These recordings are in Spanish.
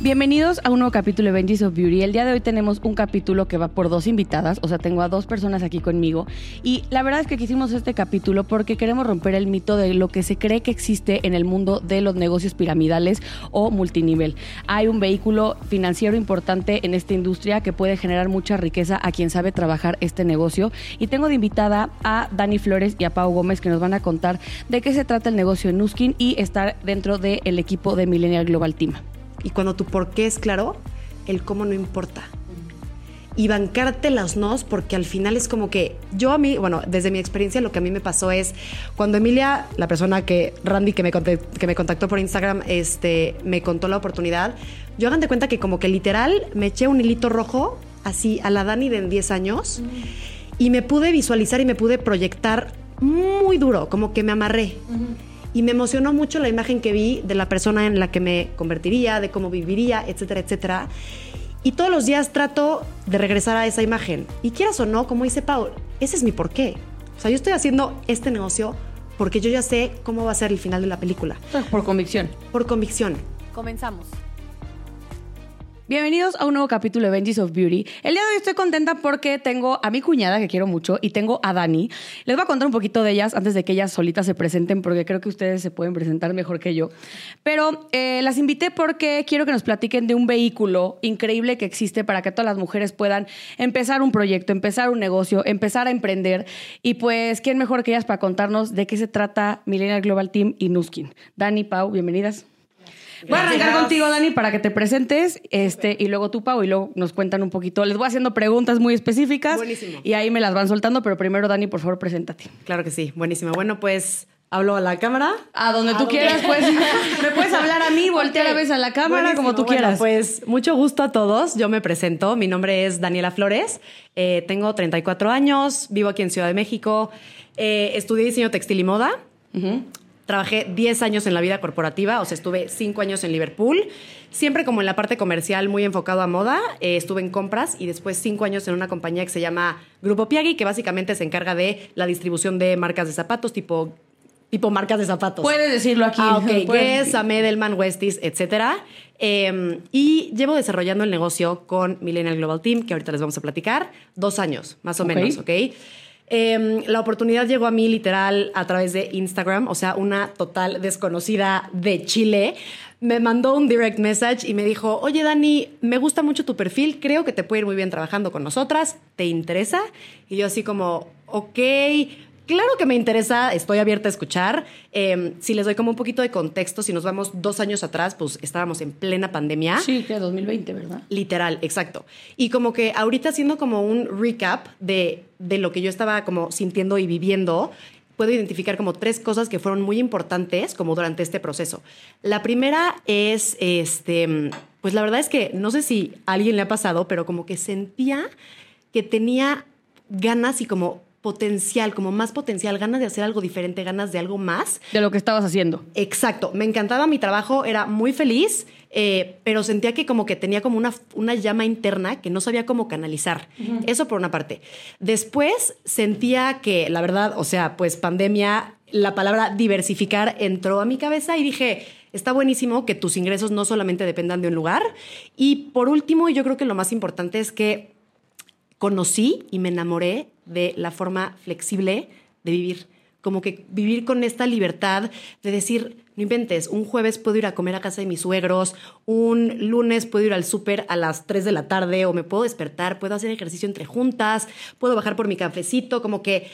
Bienvenidos a un nuevo capítulo de Benji's of Beauty. El día de hoy tenemos un capítulo que va por dos invitadas, o sea, tengo a dos personas aquí conmigo. Y la verdad es que quisimos este capítulo porque queremos romper el mito de lo que se cree que existe en el mundo de los negocios piramidales o multinivel. Hay un vehículo financiero importante en esta industria que puede generar mucha riqueza a quien sabe trabajar este negocio. Y tengo de invitada a Dani Flores y a Pau Gómez que nos van a contar de qué se trata el negocio en Nuskin y estar dentro del equipo de Millennial Global Team. Y cuando tu por qué es claro, el cómo no importa. Y bancarte las nos, porque al final es como que yo a mí, bueno, desde mi experiencia lo que a mí me pasó es cuando Emilia, la persona que, Randy, que me, que me contactó por Instagram, este, me contó la oportunidad, yo hagan de cuenta que como que literal me eché un hilito rojo, así a la Dani de 10 años, y me pude visualizar y me pude proyectar muy duro, como que me amarré y me emocionó mucho la imagen que vi de la persona en la que me convertiría, de cómo viviría, etcétera, etcétera. Y todos los días trato de regresar a esa imagen. Y quieras o no, como dice Paul, ese es mi porqué. O sea, yo estoy haciendo este negocio porque yo ya sé cómo va a ser el final de la película. Por convicción. Por convicción. Comenzamos. Bienvenidos a un nuevo capítulo de Benji's of Beauty. El día de hoy estoy contenta porque tengo a mi cuñada, que quiero mucho, y tengo a Dani. Les voy a contar un poquito de ellas antes de que ellas solitas se presenten, porque creo que ustedes se pueden presentar mejor que yo. Pero eh, las invité porque quiero que nos platiquen de un vehículo increíble que existe para que todas las mujeres puedan empezar un proyecto, empezar un negocio, empezar a emprender. Y pues, ¿quién mejor que ellas para contarnos de qué se trata Millennial Global Team y Nuskin? Dani, Pau, bienvenidas. Voy a arrancar contigo, Dani, para que te presentes, este, y luego tú, Pau, y luego nos cuentan un poquito. Les voy haciendo preguntas muy específicas. Buenísimo. Y ahí me las van soltando, pero primero, Dani, por favor, preséntate. Claro que sí, buenísimo. Bueno, pues hablo a la cámara. A donde tú quieras, pues. me puedes hablar a mí, voltear a veces a la cámara, como tú quieras. pues mucho gusto a todos. Yo me presento. Mi nombre es Daniela Flores. Eh, tengo 34 años, vivo aquí en Ciudad de México. Eh, estudié diseño textil y moda. Trabajé 10 años en la vida corporativa, o sea, estuve 5 años en Liverpool, siempre como en la parte comercial muy enfocado a moda. Eh, estuve en compras y después 5 años en una compañía que se llama Grupo Piagui, que básicamente se encarga de la distribución de marcas de zapatos tipo tipo marcas de zapatos. Puedes decirlo aquí. Ah, ok. Guess, Amedelman, Westies, etcétera. Em, y llevo desarrollando el negocio con Millennial Global Team, que ahorita les vamos a platicar, dos años, más o menos, ¿ok? Em, la oportunidad llegó a mí literal a través de Instagram, o sea, una total desconocida de Chile. Me mandó un direct message y me dijo, oye Dani, me gusta mucho tu perfil, creo que te puede ir muy bien trabajando con nosotras, ¿te interesa? Y yo así como, ok, Claro que me interesa, estoy abierta a escuchar. Em, si les doy como un poquito de contexto, si nos vamos dos años atrás, pues estábamos en plena pandemia. Sí, que 2020, ¿verdad? Literal, exacto. Y como que ahorita haciendo como un recap de, de lo que yo estaba como sintiendo y viviendo, puedo identificar como tres cosas que fueron muy importantes como durante este proceso. La primera es, este, pues la verdad es que no sé si a alguien le ha pasado, pero como que sentía que tenía ganas y como potencial, como más potencial, ganas de hacer algo diferente, ganas de algo más. De lo que estabas haciendo. Exacto, me encantaba mi trabajo, era muy feliz, eh, pero sentía que como que tenía como una, una llama interna que no sabía cómo canalizar. Eso por una parte. Después sentía que, la verdad, o sea, pues pandemia, la palabra diversificar entró a mi cabeza y dije, está buenísimo que tus ingresos no solamente dependan de un lugar. Y por último, yo creo que lo más importante es que conocí y me enamoré de la forma flexible de vivir. Como que vivir con esta libertad de decir, no inventes, un jueves puedo ir a comer a casa de mis suegros, un lunes puedo ir al súper a las 3 de la tarde o me puedo despertar, puedo hacer ejercicio entre juntas, puedo bajar por mi cafecito, como que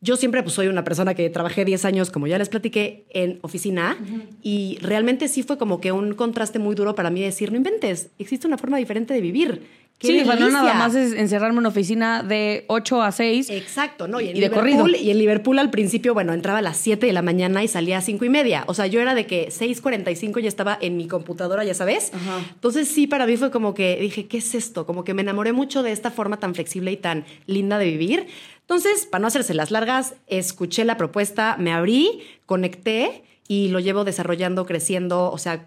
yo siempre pues, soy una persona que trabajé 10 años, como ya les platiqué, en oficina y realmente sí fue como que un contraste muy duro para mí decir, no inventes, existe una forma diferente de vivir sí, sea, no nada más es encerrarme en una oficina de 8 a 6. Exacto, ¿no? Y en, Liverpool, Y en Liverpool al principio, bueno, entraba a las 7 de la mañana y salía a 5 y media. O sea, yo era de que 6.45 ya estaba en mi computadora, ya sabes. Entonces sí, para mí fue como que dije, ¿qué es esto? Como que me enamoré mucho de esta forma tan flexible y tan linda de vivir. Entonces, para no hacerse las largas, escuché la propuesta, me abrí, conecté y lo llevo desarrollando, creciendo, o sea,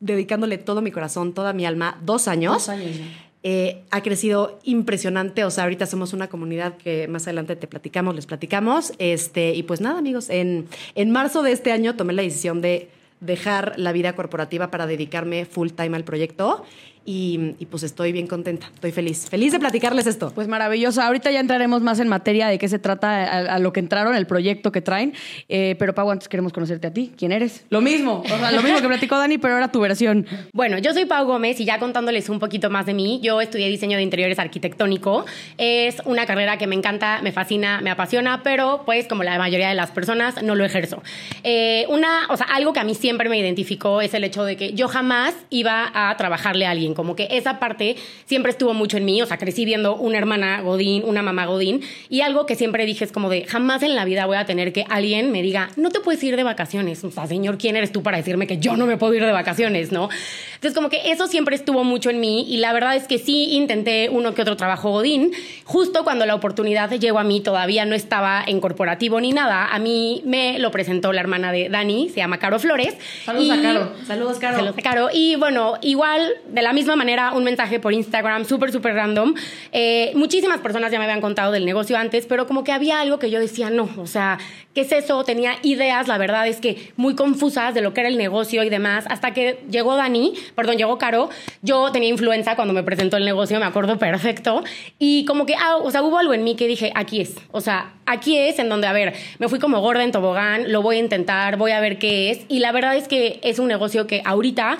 dedicándole todo mi corazón, toda mi alma, dos años. Dos años. Eh, ha crecido impresionante. O sea, ahorita somos una comunidad que más adelante te platicamos, les platicamos. Este, y pues nada, amigos, en, en marzo de este año tomé la decisión de dejar la vida corporativa para dedicarme full time al proyecto. Y, y, pues estoy bien contenta, estoy feliz. Feliz de platicarles esto. Pues maravilloso. Ahorita ya entraremos más en materia de qué se trata, a, a lo que entraron, el proyecto que traen. Eh, pero Pau, antes queremos conocerte a ti. ¿Quién eres? Lo mismo, o sea, lo mismo que platicó Dani, pero ahora tu versión. Bueno, yo soy Pau Gómez y ya contándoles un poquito más de mí, yo estudié diseño de interiores arquitectónico. Es una carrera que me encanta, me fascina, me apasiona, pero pues como la mayoría de las personas no lo ejerzo. Eh, una, o sea, algo que a mí siempre me identificó es el hecho de que yo jamás iba a trabajarle a alguien como que esa parte siempre estuvo mucho en mí, o sea, crecí viendo una hermana Godín, una mamá Godín, y algo que siempre dije es como de, jamás en la vida voy a tener que alguien me diga, no te puedes ir de vacaciones, o sea, señor, ¿quién eres tú para decirme que yo no me puedo ir de vacaciones, no? Entonces, como que eso siempre estuvo mucho en mí, y la verdad es que sí intenté uno que otro trabajo Godín, justo cuando la oportunidad llegó a mí, todavía no estaba en corporativo ni nada, a mí me lo presentó la hermana de Dani, se llama Caro Flores. Saludos y, a Caro. Saludos, Caro. Saludos a Caro. Y bueno, igual, de la misma manera, un mensaje por Instagram súper, súper random. Eh, muchísimas personas ya me habían contado del negocio antes, pero como que había algo que yo decía, no, o sea, ¿qué es eso? Tenía ideas, la verdad es que muy confusas de lo que era el negocio y demás, hasta que llegó Dani, perdón, llegó Caro. Yo tenía influenza cuando me presentó el negocio, me acuerdo perfecto. Y como que, ah, o sea, hubo algo en mí que dije, aquí es. O sea, aquí es en donde, a ver, me fui como gorda en tobogán, lo voy a intentar, voy a ver qué es. Y la verdad es que es un negocio que ahorita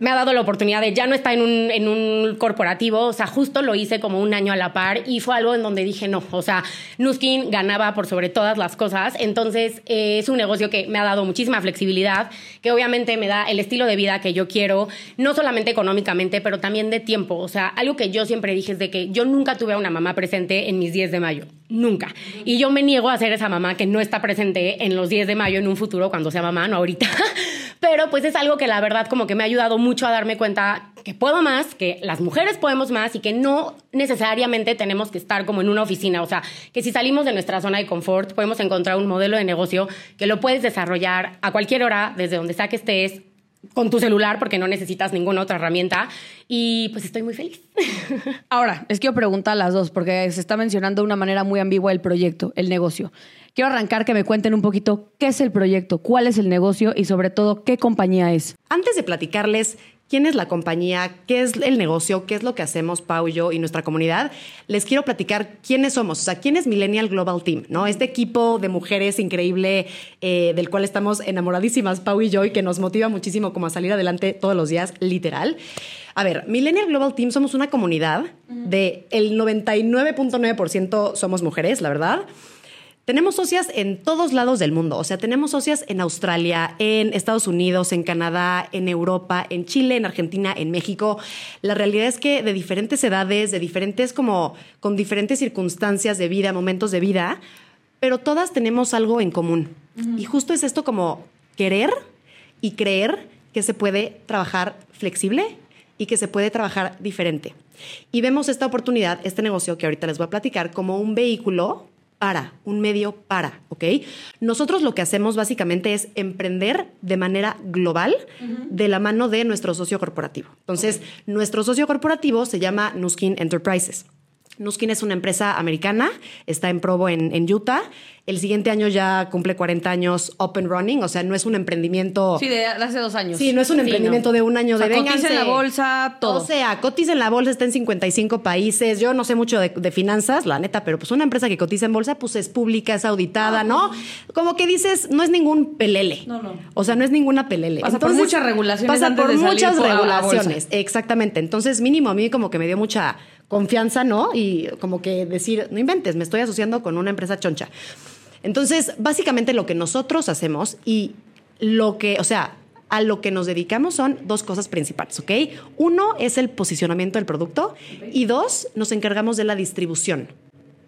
me ha dado la oportunidad de ya no estar en un, en un corporativo, o sea, justo lo hice como un año a la par y fue algo en donde dije no, o sea, Nuskin ganaba por sobre todas las cosas, entonces eh, es un negocio que me ha dado muchísima flexibilidad, que obviamente me da el estilo de vida que yo quiero, no solamente económicamente, pero también de tiempo, o sea, algo que yo siempre dije es de que yo nunca tuve a una mamá presente en mis 10 de mayo, nunca, y yo me niego a ser esa mamá que no está presente en los 10 de mayo en un futuro cuando sea mamá, no ahorita, pero pues es algo que la verdad como que me ha ayudado mucho a darme cuenta que puedo más, que las mujeres podemos más y que no necesariamente tenemos que estar como en una oficina. O sea, que si salimos de nuestra zona de confort, podemos encontrar un modelo de negocio que lo puedes desarrollar a cualquier hora, desde donde sea que estés, con tu celular, porque no necesitas ninguna otra herramienta. Y pues estoy muy feliz. Ahora, les quiero preguntar a las dos, porque se está mencionando de una manera muy ambigua el proyecto, el negocio. Quiero arrancar que me cuenten un poquito qué es el proyecto, cuál es el negocio y sobre todo qué compañía es. Antes de platicarles quién es la compañía, qué es el negocio, qué es lo que hacemos Pau y yo y nuestra comunidad, les quiero platicar quiénes somos, o sea, quién es Millennial Global Team, ¿no? Este equipo de mujeres increíble eh, del cual estamos enamoradísimas Pau y yo y que nos motiva muchísimo como a salir adelante todos los días, literal. A ver, Millennial Global Team somos una comunidad de el 99.9% somos mujeres, la verdad. Tenemos socias en todos lados del mundo, o sea, tenemos socias en Australia, en Estados Unidos, en Canadá, en Europa, en Chile, en Argentina, en México. La realidad es que de diferentes edades, de diferentes como con diferentes circunstancias de vida, momentos de vida, pero todas tenemos algo en común. Y justo es esto como querer y creer que se puede trabajar flexible y que se puede trabajar diferente. Y vemos esta oportunidad, este negocio que ahorita les voy a platicar, como un vehículo para, un medio para, ¿ok? Nosotros lo que hacemos básicamente es emprender de manera global de la mano de nuestro socio corporativo. Entonces, nuestro socio corporativo se llama Nuskin Enterprises. Nuskin es una empresa americana, está en Provo, en, en Utah. El siguiente año ya cumple 40 años and running, o sea, no es un emprendimiento. Sí, de hace dos años. Sí, no es un emprendimiento de un año O sea, de cotiza en la bolsa, todo. O sea, cotiza en la bolsa, está en 55 países. Yo no sé mucho de, de finanzas, la neta, pero pues una empresa que cotiza en bolsa, pues es pública, es auditada, ¿no? Como que dices, no es ningún pelele. No, no. O sea, no es ninguna pelele. Pasa por muchas regulaciones Pasa antes por de salir muchas por- regulaciones, exactamente. Entonces, mínimo a mí como que me dio mucha confianza, ¿no? Y como que decir, no inventes, me estoy asociando con una empresa choncha. Entonces, básicamente lo que nosotros hacemos y lo que, o sea, a lo que nos dedicamos son dos cosas principales, ¿ok? Uno es el posicionamiento del producto y dos, nos encargamos de la distribución.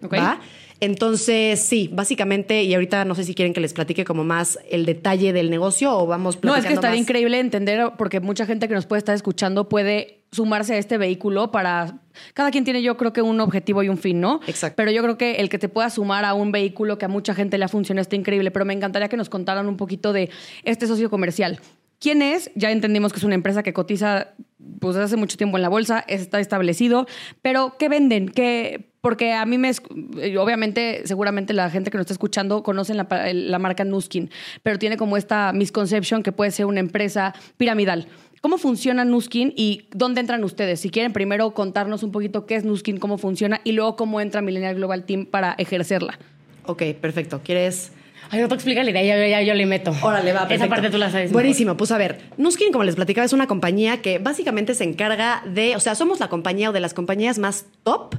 Ok. ¿Va? Entonces, sí, básicamente, y ahorita no sé si quieren que les platique como más el detalle del negocio o vamos No, platicando es que estaría más. increíble entender, porque mucha gente que nos puede estar escuchando puede sumarse a este vehículo para... Cada quien tiene yo creo que un objetivo y un fin, ¿no? Exacto. Pero yo creo que el que te pueda sumar a un vehículo que a mucha gente le ha funcionado está increíble, pero me encantaría que nos contaran un poquito de este socio comercial. ¿Quién es? Ya entendimos que es una empresa que cotiza pues, hace mucho tiempo en la bolsa, está establecido, pero ¿qué venden? ¿Qué, porque a mí me, eh, obviamente, seguramente la gente que nos está escuchando conocen la, la marca Nuskin, pero tiene como esta misconception que puede ser una empresa piramidal. ¿Cómo funciona Nuskin y dónde entran ustedes? Si quieren primero contarnos un poquito qué es Nuskin, cómo funciona y luego cómo entra Millennial Global Team para ejercerla. Ok, perfecto. ¿Quieres...? Ay, no te explica la idea, ya, ya yo le meto. Órale, va, Esa perfecto. parte tú la sabes. mejor. Buenísimo. Pues a ver, Nuskin, como les platicaba, es una compañía que básicamente se encarga de, o sea, somos la compañía o de las compañías más top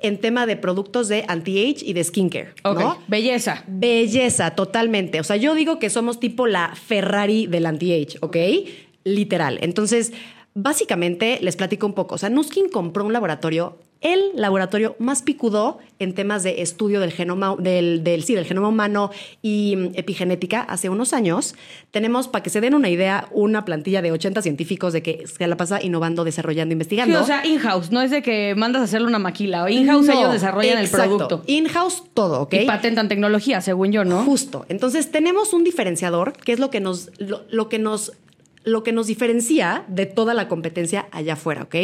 en tema de productos de anti-age y de skincare, Ok, ¿no? belleza. Belleza, totalmente. O sea, yo digo que somos tipo la Ferrari del anti-age, ¿ok? Literal. Entonces, básicamente les platico un poco. O sea, Nuskin compró un laboratorio, el laboratorio más picudo en temas de estudio del genoma, del, del, sí, del genoma humano y mm, epigenética hace unos años. Tenemos, para que se den una idea, una plantilla de 80 científicos de que se la pasa innovando, desarrollando, Sí, investigando. o sea, in-house, no es de que mandas a hacerle una maquila. In-house No, ellos desarrollan exacto. el producto. In-house todo, ¿ok? Y patentan tecnología, según yo, ¿no? Justo. Entonces tenemos un diferenciador que es lo que nos, lo, lo que nos, lo que nos diferencia de toda la competencia allá afuera, ¿ok?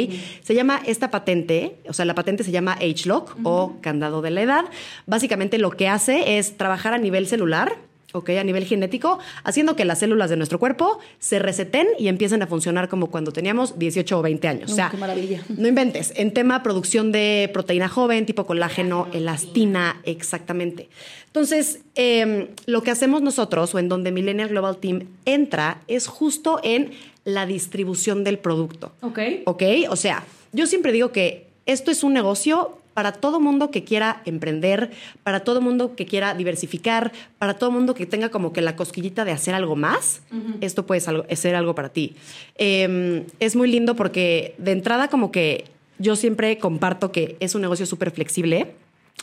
Se llama esta patente, o sea, la patente se llama Age Lock o candado de la edad. Básicamente lo que hace es trabajar a nivel celular. ¿Ok? A nivel genético, haciendo que las células de nuestro cuerpo se reseten y empiecen a funcionar como cuando teníamos 18 o 20 años. O sea, qué maravilla. no inventes. En tema producción de proteína joven, tipo colágeno, elastina, exactamente. Entonces, eh, lo que hacemos nosotros, o en donde Millennial Global Team entra, es justo en la distribución del producto. Ok. ¿Ok? O sea, yo siempre digo que esto es un negocio para todo mundo que quiera emprender, para todo mundo que quiera diversificar, para todo mundo que tenga como que la cosquillita de hacer algo más. Esto puede ser algo- ser algo para ti. Eh, es muy lindo porque de entrada como que yo siempre comparto que es un negocio súper flexible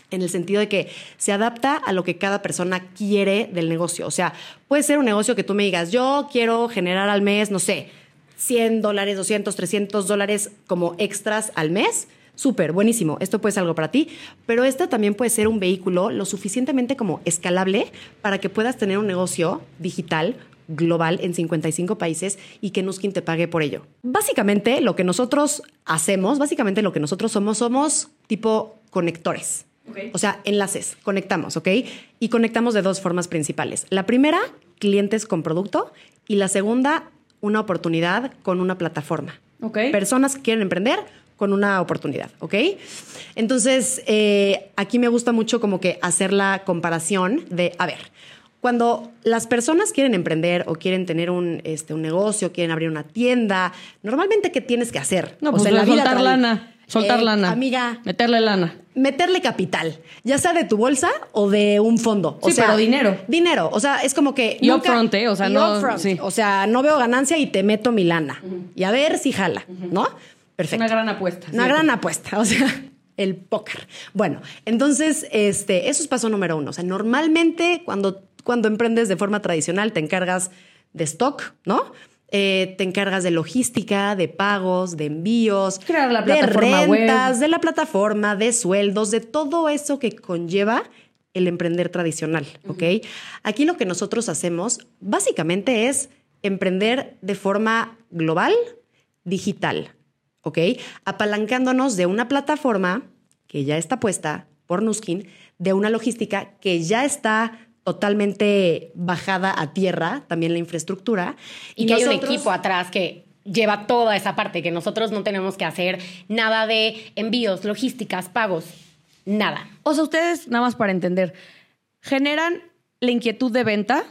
en el sentido de que se adapta a lo que cada persona quiere del negocio. O sea, puede ser un negocio que tú me digas, yo quiero generar al mes, no sé, 100 dólares, 200, 300 dólares como extras al mes. Súper, buenísimo. Esto puede ser algo para ti, pero esta también puede ser un vehículo lo suficientemente como escalable para que puedas tener un negocio digital global en 55 países y que Nuskin te pague por ello. Básicamente lo que nosotros hacemos, básicamente lo que nosotros somos, somos tipo conectores. O sea, enlaces, conectamos, ¿ok? Y conectamos de dos formas principales. La primera, clientes con producto y la segunda, una oportunidad con una plataforma. Ok. Personas que quieren emprender con una oportunidad, ¿ok? Entonces, eh, aquí me gusta mucho como que hacer la comparación de, a ver, cuando las personas quieren emprender o quieren tener un, este, un negocio, quieren abrir una tienda, normalmente, ¿qué tienes que hacer? No, O pues sea, la soltar lana. Soltar Eh, lana. Amiga, Meterle lana. meterle capital, ya sea de tu bolsa o de un fondo. O Sí, sea, pero dinero. Dinero, o sea, es como que... Y upfront, ¿eh? O sea, no- upfront. sí. O sea, no veo ganancia y te meto mi lana. Y a ver si jala, ¿no? Perfecto. Una gran apuesta. Una sí. gran apuesta, o sea, el póker. Bueno, entonces, este, eso es paso número uno. O sea, normalmente cuando, cuando emprendes de forma tradicional te encargas de stock, ¿no? Eh, te encargas de logística, de pagos, de envíos, Crear la de plataforma web. rentas, de la plataforma, de sueldos, de todo eso que conlleva el emprender tradicional, ¿ok? Aquí lo que nosotros hacemos básicamente es emprender de forma global, digital, ¿ok? Apalancándonos de una plataforma que ya está puesta por Nuskin, de una logística que ya está totalmente bajada a tierra, también la infraestructura. Y que hay un equipo atrás que lleva toda esa parte, que nosotros no tenemos que hacer nada de envíos, logísticas, pagos, nada. O sea, ustedes, nada más para entender, generan la inquietud de venta,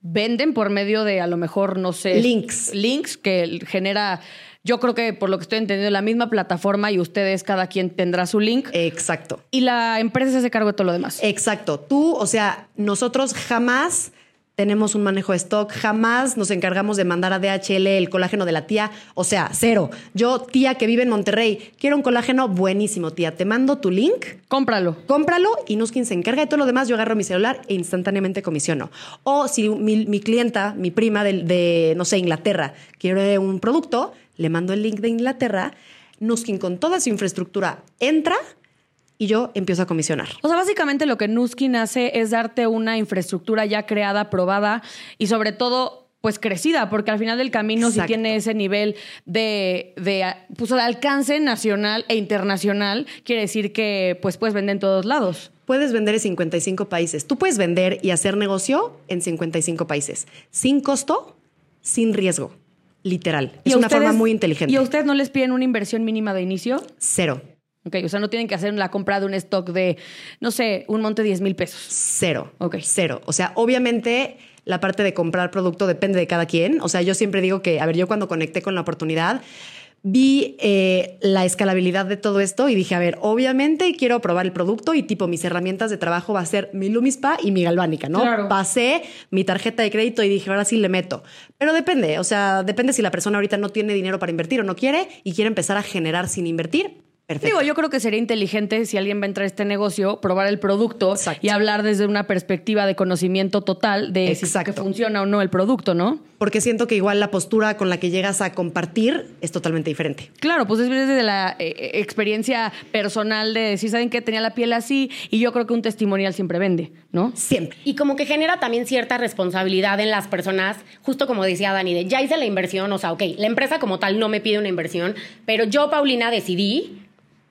venden por medio de a lo mejor, no sé. Links. Links que genera, yo creo que por lo que estoy entendiendo, la misma plataforma y ustedes, cada quien tendrá su link. Exacto. y la empresa se hace cargo de todo lo demás. Exacto. Tú, o sea, nosotros jamás tenemos un manejo de stock, jamás nos encargamos de mandar a DHL el colágeno de la tía, o sea, cero. Yo, tía que vive en Monterrey, quiero un colágeno buenísimo, tía, te mando tu link, Cómpralo. cómpralo y Nuskin se encarga de todo lo demás, yo agarro mi celular e instantáneamente comisiono. O si mi, mi clienta, mi prima de, de, no sé, Inglaterra, quiere un producto, le mando el link de Inglaterra, Nuskin con toda su infraestructura entra y yo empiezo a comisionar. O sea, básicamente lo que Nuskin hace es darte una infraestructura ya creada, probada y sobre todo pues crecida, porque al final del camino si tiene ese nivel de, de, pues, de alcance nacional e internacional, quiere decir que pues puedes vender en todos lados. Puedes vender en 55 países. Tú puedes vender y hacer negocio en 55 países. Sin costo, sin riesgo. Literal. Y Es una ustedes- forma muy inteligente. ¿Y a ustedes no les piden una inversión mínima de inicio? Cero. Ok, o sea, no tienen que hacer la compra de un stock de, no sé, un monte de 10 mil pesos. Cero. Ok. Cero. O sea, obviamente la parte de comprar producto depende de cada quien. O sea, yo siempre digo que, a ver, yo cuando conecté con la oportunidad, vi eh, la escalabilidad de todo esto y dije, a ver, obviamente quiero probar el producto y tipo mis herramientas de trabajo va a ser mi Lumispa y mi Galvánica, ¿no? Claro. Pasé mi tarjeta de crédito y dije, ahora sí le meto. Pero depende, o sea, depende si la persona ahorita no tiene dinero para invertir o no quiere y quiere empezar a generar sin invertir. Perfecto. Digo, yo creo que sería inteligente si alguien va a entrar a este negocio, probar el producto Exacto. y hablar desde una perspectiva de conocimiento total de si Exacto. que funciona o no el producto, ¿no? Porque siento que igual la postura con la que llegas a compartir es totalmente diferente. Claro, pues es desde la eh, eh, experiencia personal de decir, ¿saben qué? Tenía la piel así y yo creo que un testimonial siempre vende, ¿no? Siempre. Y como que genera también cierta responsabilidad en las personas, justo como decía Dani, de ya hice la inversión, o sea, ok, la empresa como tal no me pide una inversión, pero yo, Paulina, decidí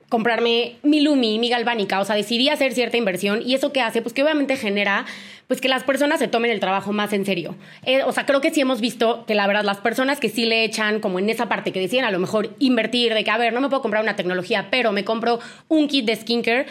comprarme mi Lumi, mi Galvánica, o sea, decidí hacer cierta inversión y eso que hace, pues que obviamente genera, pues que las personas se tomen el trabajo más en serio. Eh, o sea, creo que sí hemos visto que la verdad las personas que sí le echan como en esa parte que decían a lo mejor invertir, de que, a ver, no me puedo comprar una tecnología, pero me compro un kit de skincare,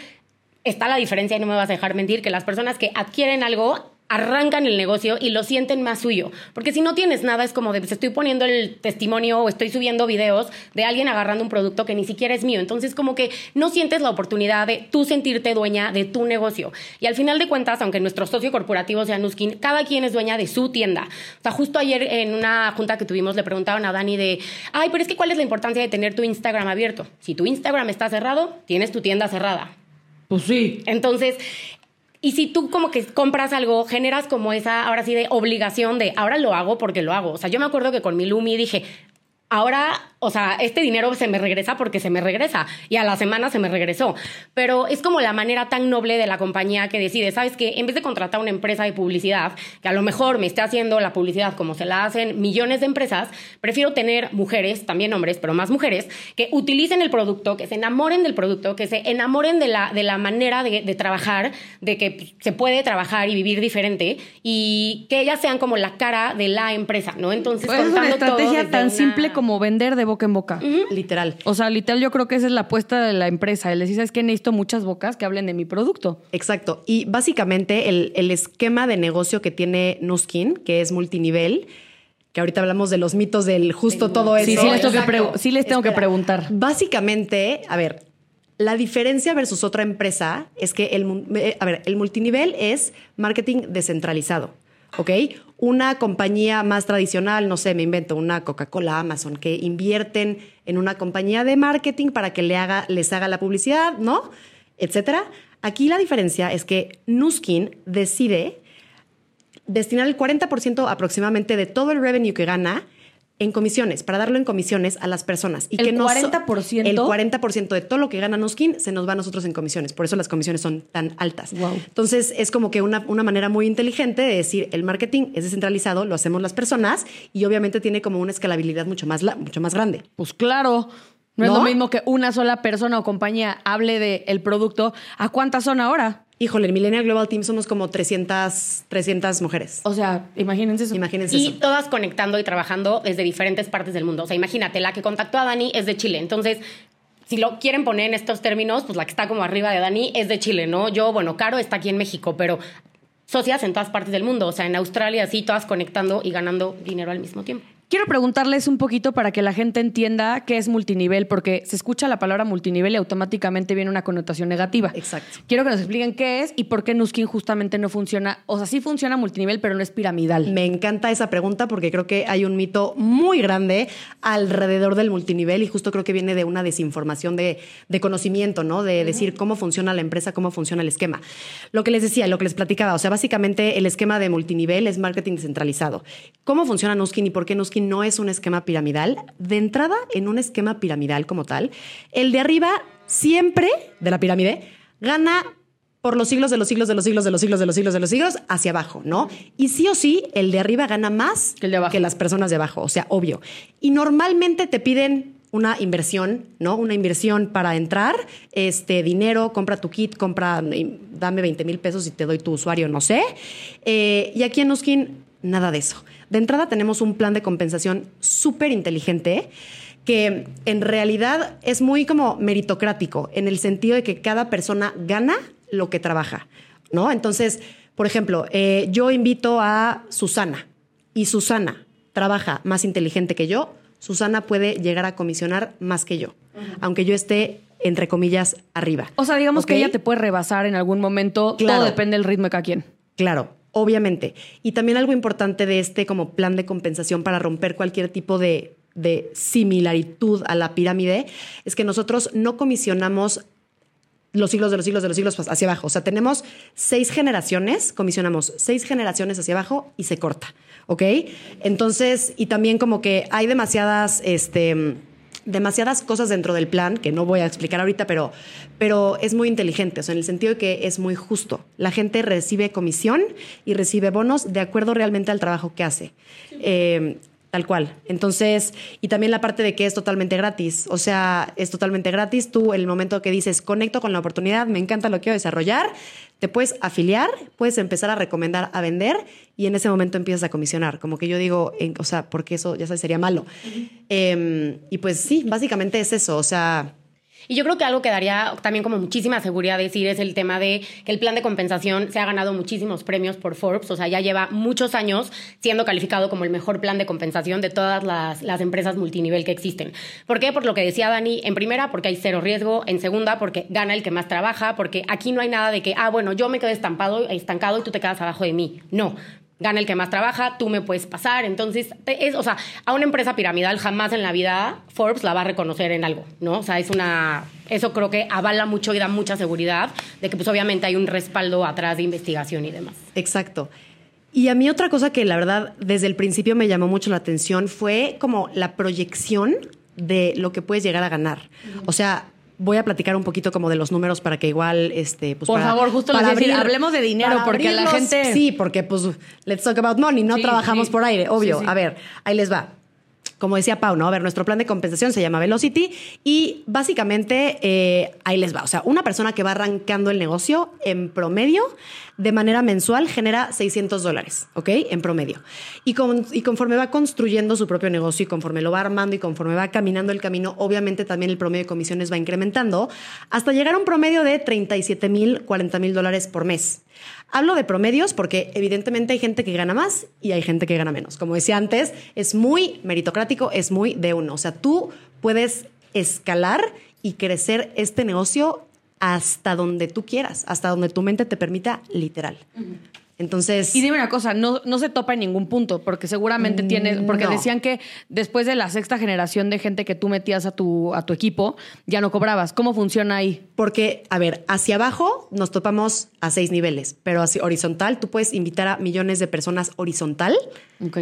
está la diferencia y no me vas a dejar mentir que las personas que adquieren algo arrancan el negocio y lo sienten más suyo. Porque si no tienes nada, es como de, pues estoy poniendo el testimonio o estoy subiendo videos de alguien agarrando un producto que ni siquiera es mío. Entonces, como que no sientes la oportunidad de tú sentirte dueña de tu negocio. Y al final de cuentas, aunque nuestro socio corporativo sea Nuskin, cada quien es dueña de su tienda. O sea, justo ayer en una junta que tuvimos le preguntaban a Dani de, ay, pero es que ¿cuál es la importancia de tener tu Instagram abierto? Si tu Instagram está cerrado, tienes tu tienda cerrada. Pues sí. Entonces, y si tú como que compras algo, generas como esa, ahora sí, de obligación de, ahora lo hago porque lo hago. O sea, yo me acuerdo que con mi Lumi dije, ahora, o sea, este dinero se me regresa porque se me regresa y a la semana se me regresó. Pero es como la manera tan noble de la compañía que decide, ¿sabes qué? En vez de contratar una empresa de publicidad, que a lo mejor me esté haciendo la publicidad como se la hacen millones de empresas, prefiero tener mujeres, también hombres, pero más mujeres, que utilicen el producto, que se enamoren del producto, que se enamoren de la, de la manera de, de trabajar, de que pues, se puede trabajar y vivir diferente y que ellas sean como la cara de la empresa, ¿no? Entonces, Pues es una contando todo estrategia tan una- simple como vender de boca en boca. Literal. O sea, literal, yo creo que esa es la apuesta de la empresa. El decir, ¿sabes qué? Necesito muchas bocas que hablen de mi producto. Exacto. Y básicamente el, el esquema de negocio que tiene Nuskin, que es multinivel, que ahorita hablamos de los mitos del justo todo eso. Sí, sí les tengo, que, sí les tengo que preguntar. Básicamente, a ver, la diferencia versus otra empresa es que el, eh, a ver, el multinivel es marketing descentralizado, ¿ok? Una compañía más tradicional, no sé, me invento una Coca-Cola, Amazon, que invierten en una compañía de marketing para que le haga, les haga la publicidad, ¿no? Etcétera. Aquí la diferencia es que Nuskin decide destinar el 40% aproximadamente de todo el revenue que gana en comisiones, para darlo en comisiones a las personas. Y ¿El que no so- 40%? El 40% de todo lo que gana Nuskin se nos va a nosotros en comisiones. Por eso las comisiones son tan altas. Wow. Entonces, es como que una, una manera muy inteligente de decir, el marketing es descentralizado, lo hacemos las personas y obviamente tiene como una escalabilidad mucho más, mucho más grande. Pues claro. No, es lo mismo que una sola persona o compañía hable del el producto. ¿A cuántas son ahora? Híjole, en Millennial Global Team somos como 300, 300 mujeres. O sea, imagínense eso. Imagínense Y eso. todas conectando y trabajando desde diferentes partes del mundo. O sea, imagínate, la que contactó a Dani es de Chile. Entonces, si lo quieren poner en estos términos, pues la que está como arriba de Dani es de Chile, ¿no? Yo, bueno, Caro está aquí en México, pero socias en todas partes del mundo. O sea, en Australia, así, todas conectando y ganando dinero al mismo tiempo. Quiero preguntarles un poquito para que la gente entienda qué es multinivel, porque se escucha la palabra multinivel y automáticamente viene una connotación negativa. Exacto. Quiero que nos expliquen qué es y por qué Nuskin justamente no funciona. O sea, sí funciona multinivel, pero no es piramidal. Me encanta esa pregunta porque creo que hay un mito muy grande alrededor del multinivel y justo creo que viene de una desinformación de, de conocimiento, ¿no? De decir cómo funciona la empresa, cómo funciona el esquema. Lo que les decía, lo que les platicaba, o sea, básicamente el esquema de multinivel es marketing descentralizado. ¿Cómo funciona Nuskin y por qué Nuskin no es un esquema piramidal? De entrada, en un esquema piramidal como tal, el de arriba siempre de la pirámide gana por los siglos de los siglos de los siglos de los siglos de los siglos de los siglos hacia abajo, ¿no? Y sí o sí, el de arriba gana más Que el de abajo. las personas de abajo, o sea, obvio. Y normalmente te piden una inversión, ¿no? Una inversión para entrar, este dinero, compra tu kit, compra, dame 20 mil pesos y te doy tu usuario, no sé. Eh, y aquí en Nuskin, nada de eso. De entrada tenemos un plan de compensación súper inteligente que en realidad es muy como meritocrático, en el sentido de que cada persona gana lo que trabaja, ¿no? Entonces, por ejemplo, eh, yo invito a Susana y Susana trabaja más inteligente que yo, Susana puede llegar a comisionar más que yo, aunque yo esté, entre comillas, arriba. O sea, digamos que ella te puede rebasar en algún momento. Claro. Todo depende del ritmo de cada quien. Claro, obviamente. Y también algo importante de este como plan de compensación para romper cualquier tipo de, de similaritud a la pirámide es que nosotros no comisionamos los siglos de los siglos de los siglos hacia abajo. O sea, tenemos seis generaciones, comisionamos seis generaciones hacia abajo y se corta, ¿ok? Entonces, y también como que hay demasiadas, este, demasiadas cosas dentro del plan que no voy a explicar ahorita, pero, pero es muy inteligente, o sea, en el sentido de que es muy justo. La gente recibe comisión y recibe bonos de acuerdo realmente al trabajo que hace. Eh, Tal cual. Entonces, y también la parte de que es totalmente gratis. O sea, es totalmente gratis. Tú, en el momento que dices, conecto con la oportunidad, me encanta lo que quiero desarrollar, te puedes afiliar, puedes empezar a recomendar, a vender, y en ese momento empiezas a comisionar. Como que yo digo, en- o sea, porque eso ya sabes, sería malo. Eh, y pues sí, básicamente es eso. O sea, Y yo creo que algo que daría también como muchísima seguridad decir es el tema de que el plan de compensación se ha ganado muchísimos premios por Forbes, o sea, ya lleva muchos años siendo calificado como el mejor plan de compensación de todas las, empresas multinivel que existen. ¿Por qué? Por lo que decía Dani, en primera, porque hay cero riesgo, en segunda, porque gana el que más trabaja, porque aquí no hay nada de que, ah, bueno, yo me quedo estampado, estancado y tú te quedas abajo de mí. No. Gana el que más trabaja, tú me puedes pasar. Entonces, es, o sea, a una empresa piramidal jamás en la vida Forbes la va a reconocer en algo, ¿no? O sea, es una. Eso creo que avala mucho y da mucha seguridad de que, pues, obviamente hay un respaldo atrás de investigación y demás. Exacto. Y a mí otra cosa que la verdad desde el principio me llamó mucho la atención fue como la proyección de lo que puedes llegar a ganar. O sea, voy a platicar un poquito como de los números para que igual, este, pues Por para- favor, justo para iba a decir, hablemos de dinero, porque la gente- Sí, porque pues let's talk about money, no Sí, trabajamos sí. por aire, obvio. Sí. A ver, ahí les va como decía Pau, ¿no? A ver, nuestro plan de compensación se llama Velocity y básicamente eh, ahí les va. O sea, una persona que va arrancando el negocio en promedio, de manera mensual, genera 600 dólares, ¿ok? En promedio. Y, y conforme va construyendo su propio negocio y conforme lo va armando y conforme va caminando el camino, obviamente también el promedio de comisiones va incrementando hasta llegar a un promedio de 37 mil, 40 mil dólares por mes. Hablo de promedios porque evidentemente hay gente que gana más y hay gente que gana menos. Como decía antes, es muy meritocrático, es muy de uno. O sea, tú puedes escalar y crecer este negocio hasta donde tú quieras, hasta donde tu mente te permita, literal. Entonces, Y dime una cosa, no, no se topa en ningún punto, porque seguramente tienes, porque no. decían que después de la sexta generación de gente que tú metías a tu, a tu equipo, ya no cobrabas. ¿Cómo funciona ahí? Porque, a ver, hacia abajo nos topamos a seis niveles, pero hacia horizontal tú puedes invitar a millones de personas horizontal.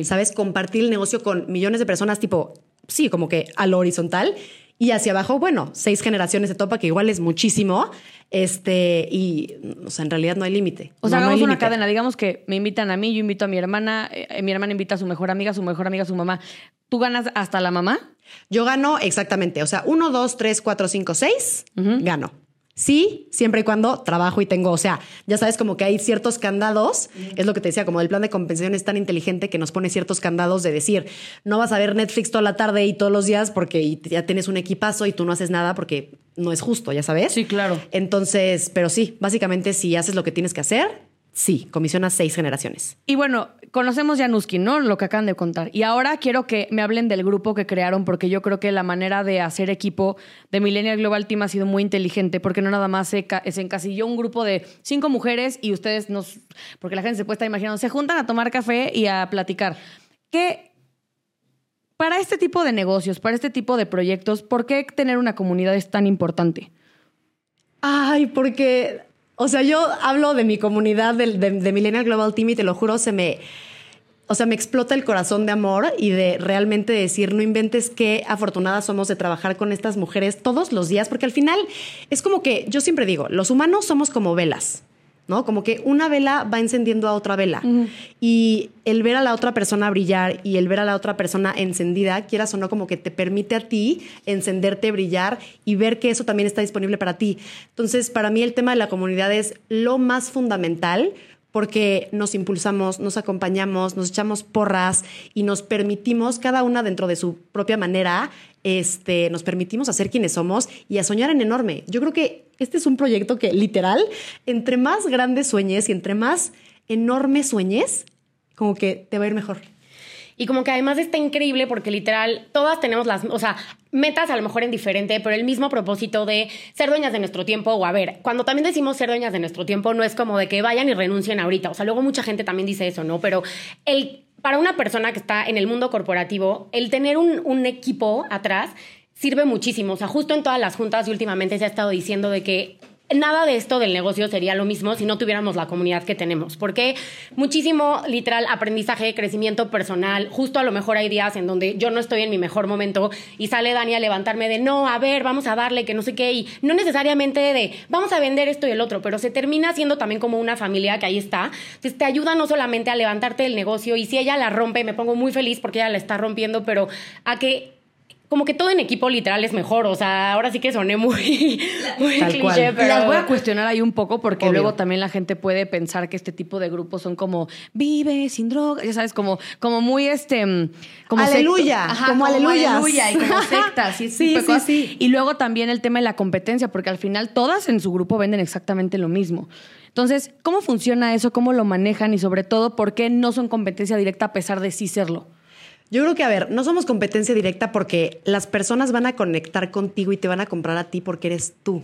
¿sabes? Compartir el negocio con millones de personas tipo, sí, como que a lo horizontal. Y hacia abajo, bueno, seis generaciones de topa, que igual es muchísimo. Este, y, o sea, en realidad no hay límite. O sea, No, no hay hagamos una límite. cadena. Digamos que me invitan a mí, yo invito a mi hermana, eh, mi hermana invita a su mejor amiga, su mejor amiga, su mamá. ¿Tú ganas hasta la mamá? Yo gano exactamente, o sea, uno, dos, tres, cuatro, cinco, seis, gano. Sí, siempre y cuando trabajo y tengo, o sea, ya sabes como que hay ciertos candados, es lo que te decía, como el plan de compensación es tan inteligente que nos pone ciertos candados de decir, no vas a ver Netflix toda la tarde y todos los días porque ya tienes un equipazo y tú no haces nada porque no es justo, ya sabes. Sí, claro. Entonces, pero sí, básicamente si haces lo que tienes que hacer, sí, comisionas seis generaciones. Y bueno, conocemos ya Nuskin, ¿no? Lo que acaban de contar. Y ahora quiero que me hablen del grupo que crearon, porque yo creo que la manera de hacer equipo de Millennial Global Team ha sido muy inteligente, porque no nada más se, se encasilló un grupo de cinco mujeres y ustedes nos. Porque la gente se puede estar imaginando, se juntan a tomar café y a platicar. ¿Qué. Para este tipo de negocios, para este tipo de proyectos, ¿por qué tener una comunidad es tan importante? Ay, porque, o sea, yo hablo de mi comunidad de, de, de Millennial Global Team y te lo juro, se me, o sea, me explota el corazón de amor y de realmente decir, no inventes qué afortunadas somos de trabajar con estas mujeres todos los días, porque al final es como que yo siempre digo, los humanos somos como velas. ¿No? Como que una vela va encendiendo a otra vela. Y el ver a la otra persona brillar y el ver a la otra persona encendida, quieras o no, como que te permite a ti encenderte, brillar y ver que eso también está disponible para ti. Entonces, para mí el tema de la comunidad es lo más fundamental porque nos impulsamos, nos acompañamos, nos echamos porras y nos permitimos, cada una dentro de su propia manera, este, nos permitimos hacer quienes somos y a soñar en enorme. Yo creo que este es un proyecto que literal, entre más grandes sueñes y entre más enormes sueñes, como que te va a ir mejor. Y como que además está increíble porque literal todas tenemos las, o sea, metas a lo mejor en diferente, pero el mismo propósito de ser dueñas de nuestro tiempo o a ver, cuando también decimos ser dueñas de nuestro tiempo no es como de que vayan y renuncien ahorita, o sea, luego mucha gente también dice eso, ¿no? Pero el para una persona que está en el mundo corporativo, el tener un, equipo atrás sirve muchísimo. O sea, justo en todas las juntas y últimamente se ha estado diciendo de que nada de esto del negocio sería lo mismo si no tuviéramos la comunidad que tenemos, porque muchísimo literal aprendizaje, crecimiento personal, justo a lo mejor hay días en donde yo no estoy en mi mejor momento y sale Dani a levantarme de no, a ver, vamos a darle que no sé qué y no necesariamente de vamos a vender esto y el otro, pero se termina siendo también como una familia que ahí está. Entonces te ayuda no solamente a levantarte del negocio y si ella la rompe, me pongo muy feliz porque ella la está rompiendo, pero a que como que todo en equipo literal es mejor. O sea, ahora sí que soné muy, muy Tal cliché, cual. pero. Las voy a cuestionar ahí un poco porque Obvio. luego también la gente puede pensar que este tipo de grupos son como vive sin droga, ya sabes, como, como muy este. mm, Como Aleluya, secta- como aleluyas. aleluya y como sectas. y Sí, sí, sí. Y luego también el tema de la competencia, porque al final todas en su grupo venden exactamente lo mismo. Entonces, ¿cómo funciona eso? ¿Cómo lo manejan? Y sobre todo, ¿por qué no son competencia directa a pesar de sí serlo? Yo creo que, a ver, no somos competencia directa porque las personas van a conectar contigo y te van a comprar a ti porque eres tú.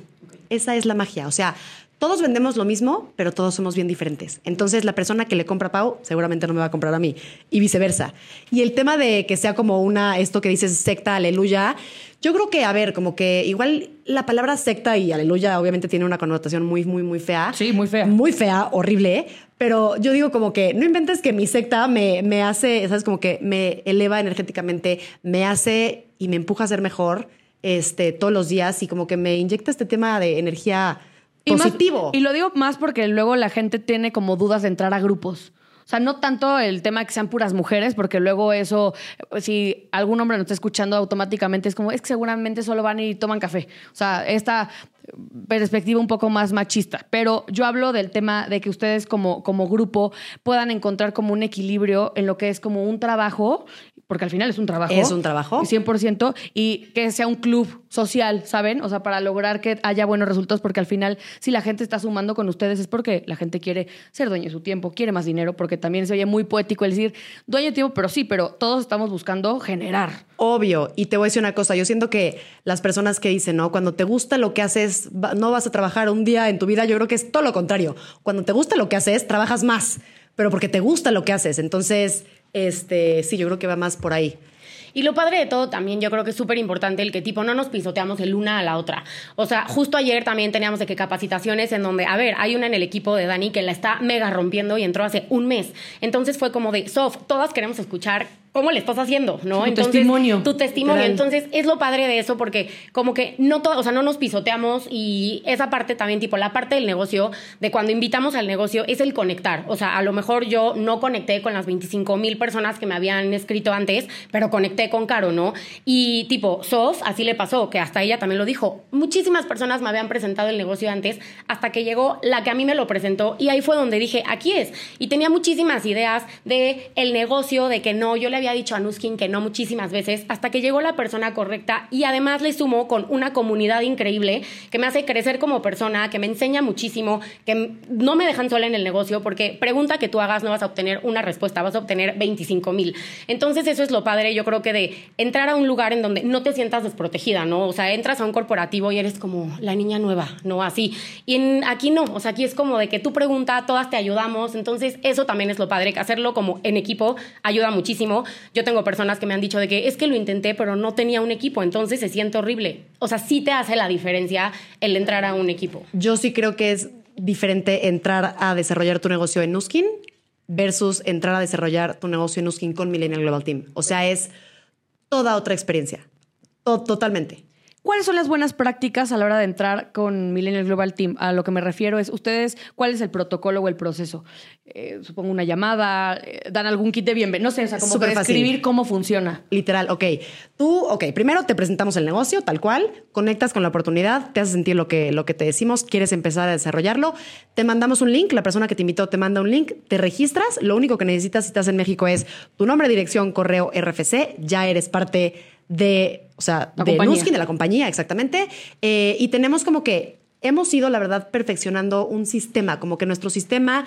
Esa es la magia. O sea, todos vendemos lo mismo, pero todos somos bien diferentes. Entonces, la persona que le compra a Pau seguramente no me va a comprar a mí y viceversa. Y el tema de que sea como una, esto que dices secta, aleluya, yo creo que, a ver, como que igual la palabra secta y aleluya obviamente tiene una connotación muy, muy, muy fea. Sí, muy fea. Muy fea, horrible. Pero yo digo como que no inventes que mi secta me, me hace, ¿sabes? Como que me eleva energéticamente, me hace y me empuja a ser mejor este, todos los días y como que me inyecta este tema de energía Y más- positivo. y lo digo más porque luego la gente tiene como dudas de entrar a grupos. O sea, no tanto el tema que sean puras mujeres, porque luego eso, si algún hombre nos está escuchando automáticamente, es como, es que seguramente solo van y toman café. O sea, esta perspectiva un poco más machista. Pero yo hablo del tema de que ustedes como, como grupo puedan encontrar como un equilibrio en lo que es como un trabajo, porque al final es un trabajo. Es un trabajo. 100% y que sea un club social, ¿saben? O sea, para lograr que haya buenos resultados, porque al final, si la gente está sumando con ustedes, es porque la gente quiere ser dueño de su tiempo, quiere más dinero, porque también se oye muy poético el decir dueño de tiempo, pero sí, pero todos estamos buscando generar. Obvio, y te voy a decir una cosa, yo siento que las personas que dicen, ¿no? Cuando te gusta lo que haces, no vas a trabajar un día en tu vida, yo creo que es todo lo contrario. Cuando te gusta lo que haces, trabajas más, pero porque te gusta lo que haces. Entonces, este, sí, yo creo que va más por ahí. Y lo padre de todo también, yo creo que es súper importante el que tipo no nos pisoteamos el una a la otra. O sea, justo ayer también teníamos de que capacitaciones en donde, a ver, hay una en el equipo de Dani que la está mega rompiendo y entró hace un mes. Entonces fue como de, Sof, todas queremos escuchar cómo le estás haciendo, ¿no? Tu Entonces, testimonio. Tu testimonio. Literal. Entonces es lo padre de eso porque como que no todo, o sea, no nos pisoteamos y esa parte también, tipo, la parte del negocio, de cuando invitamos al negocio, es el conectar. O sea, a lo mejor yo no conecté con las 25 mil personas que me habían escrito antes, pero conecté con Caro, ¿no? Y tipo, Sof, así le pasó, que hasta ella también lo dijo. Muchísimas personas me habían presentado el negocio antes, hasta que llegó la que a mí me lo presentó y ahí fue donde dije, aquí es. Y tenía muchísimas ideas de el negocio, de que no, yo le había dicho a Nuskin que no muchísimas veces, hasta que llegó la persona correcta y además le sumo con una comunidad increíble que me hace crecer como persona, que me enseña muchísimo, que no me dejan sola en el negocio, porque pregunta que tú hagas no vas a obtener una respuesta, vas a obtener 25 mil. Entonces eso es lo padre, yo creo que de entrar a un lugar en donde no te sientas desprotegida, ¿no? O sea, entras a un corporativo y eres como la niña nueva, ¿no? Así. Y en, aquí no, o sea, aquí es como de que tú pregunta, todas te ayudamos, entonces eso también es lo padre, que hacerlo como en equipo ayuda muchísimo. Yo tengo personas que me han dicho de que es que lo intenté, pero no tenía un equipo, entonces se siente horrible. O sea, sí te hace la diferencia el entrar a un equipo. Yo sí creo que es diferente entrar a desarrollar tu negocio en Nuskin versus entrar a desarrollar tu negocio en Nuskin con Millennial Global Team. O sea, es toda otra experiencia. To- totalmente. ¿Cuáles son las buenas prácticas a la hora de entrar con Millennial Global Team? A lo que me refiero es, ustedes, ¿cuál es el protocolo o el proceso? Eh, supongo una llamada, eh, dan algún kit de bienvenida, no sé, o sea, como describir cómo funciona. Literal, ok. Tú, ok, primero te presentamos el negocio, tal cual, conectas con la oportunidad, te hace sentir lo que, lo que te decimos, quieres empezar a desarrollarlo, te mandamos un link, la persona que te invitó te manda un link, te registras, lo único que necesitas si estás en México es tu nombre, dirección, correo, RFC, ya eres parte de, o sea, La de. Nuskin, de la compañía, exactamente. Eh, y tenemos como que hemos ido, la verdad, perfeccionando un sistema, como que nuestro sistema,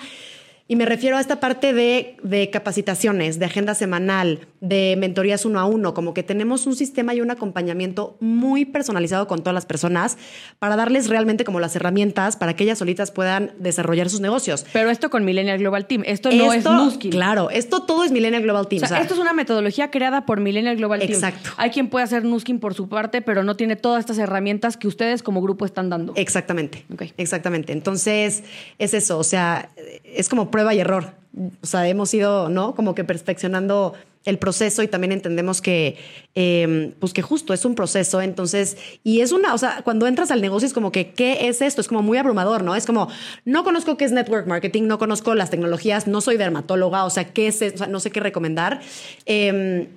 y me refiero a esta parte de, de capacitaciones, de agenda semanal, de mentorías uno a uno, como que tenemos un sistema y un acompañamiento muy personalizado con todas las personas para darles realmente como las herramientas para que ellas solitas puedan desarrollar sus negocios. Pero esto con Millennial Global Team, esto no es Nuskin. Claro, esto todo es Millennial Global Team. O sea, esto es una metodología creada por Millennial Global Team. Exacto. Hay quien puede hacer Nuskin por su parte, pero no tiene todas estas herramientas que ustedes como grupo están dando. Exactamente. Exactamente. Entonces, es eso. O sea, es como prueba y error. O sea, hemos ido, ¿no? Como que perfeccionando el proceso y también entendemos que, eh, pues que justo es un proceso. Entonces, y es una, o sea, cuando entras al negocio es como que, ¿qué es esto? Es como muy abrumador, ¿no? Es como, no conozco qué es network marketing, no conozco las tecnologías, no soy dermatóloga, o sea, ¿qué es? O sea, no sé qué recomendar. Eh,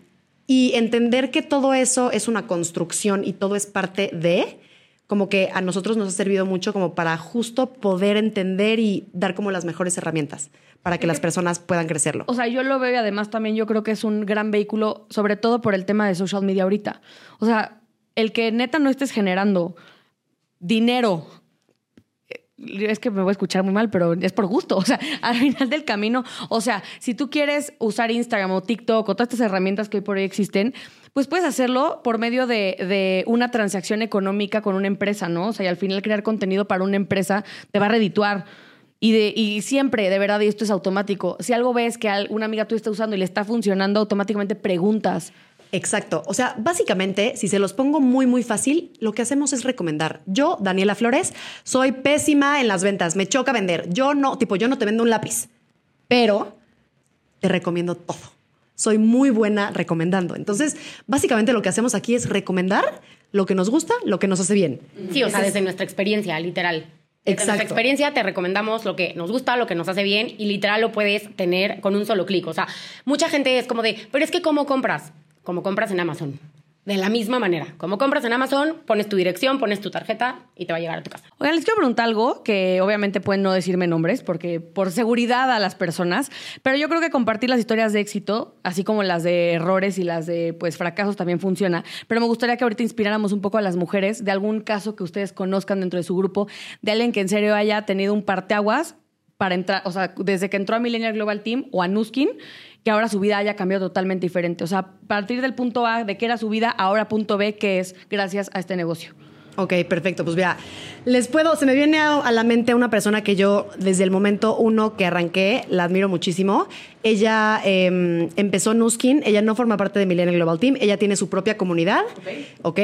y entender que todo eso es una construcción y todo es parte de, como que a nosotros nos ha servido mucho como para justo poder entender y dar como las mejores herramientas para que las personas puedan crecerlo. O sea, yo lo veo y además también yo creo que es un gran vehículo, sobre todo por el tema de social media ahorita. O sea, el que neta no estés generando dinero. eh, Es que me voy a escuchar muy mal, pero es por gusto. O sea, al final del camino, o sea, si tú quieres usar Instagram o TikTok o todas estas herramientas que hoy por hoy existen, pues puedes hacerlo por medio de, de una transacción económica con una empresa, ¿no? O sea, y al final crear contenido para una empresa te va a redituar. Y, de, y siempre, de verdad, y esto es automático, si algo ves que una amiga tú está usando y le está funcionando, automáticamente preguntas. Exacto. O sea, básicamente, si se los pongo muy, muy fácil, lo que hacemos es recomendar. Yo, Daniela Flores, soy pésima en las ventas, me choca vender. Yo no, tipo, yo no te vendo un lápiz, pero te recomiendo todo. Soy muy buena recomendando. Entonces, básicamente lo que hacemos aquí es recomendar lo que nos gusta, lo que nos hace bien. Sí, o sea, desde nuestra experiencia, literal. Desde Exacto. nuestra experiencia te recomendamos lo que nos gusta, lo que nos hace bien y literal lo puedes tener con un solo clic. O sea, mucha gente es como de, pero es que ¿cómo compras? Como compras en Amazon. De la misma manera. Como compras en Amazon, pones tu dirección, pones tu tarjeta y te va a llegar a tu casa. Oigan, les quiero preguntar algo que obviamente pueden no decirme nombres porque por seguridad a las personas, pero yo creo que compartir las historias de éxito, así como las de errores y las de pues fracasos también funciona, pero me gustaría que ahorita inspiráramos un poco a las mujeres de algún caso que ustedes conozcan dentro de su grupo, de alguien que en serio haya tenido un parteaguas para entrar, o sea, desde que entró a Millennial Global Team o a Nuskin, que ahora su vida haya cambiado totalmente diferente. O sea, a partir del punto A de que era su vida, ahora punto B, que es gracias a este negocio. Ok, perfecto. Pues vea, les puedo, se me viene a, a la mente una persona que yo desde el momento uno que arranqué, la admiro muchísimo. Ella eh, empezó Nuskin, ella no forma parte de Millennial Global Team, ella tiene su propia comunidad. Ok.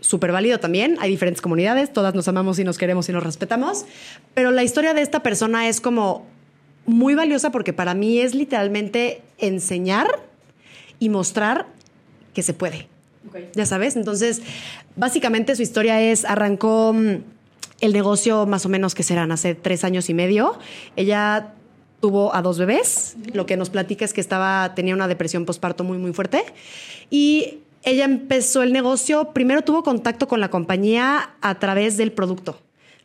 Súper válido también, hay diferentes comunidades, todas nos amamos y nos queremos y nos respetamos, pero la historia de esta persona es como muy valiosa porque para mí es literalmente enseñar y mostrar que se puede. Ya sabes, entonces básicamente su historia es, arrancó mm, el negocio más o menos que serán hace tres años y medio. Ella tuvo a dos bebés, lo que nos platica es que estaba, tenía una depresión postparto muy, muy fuerte y ella empezó el negocio, primero tuvo contacto con la compañía a través del producto.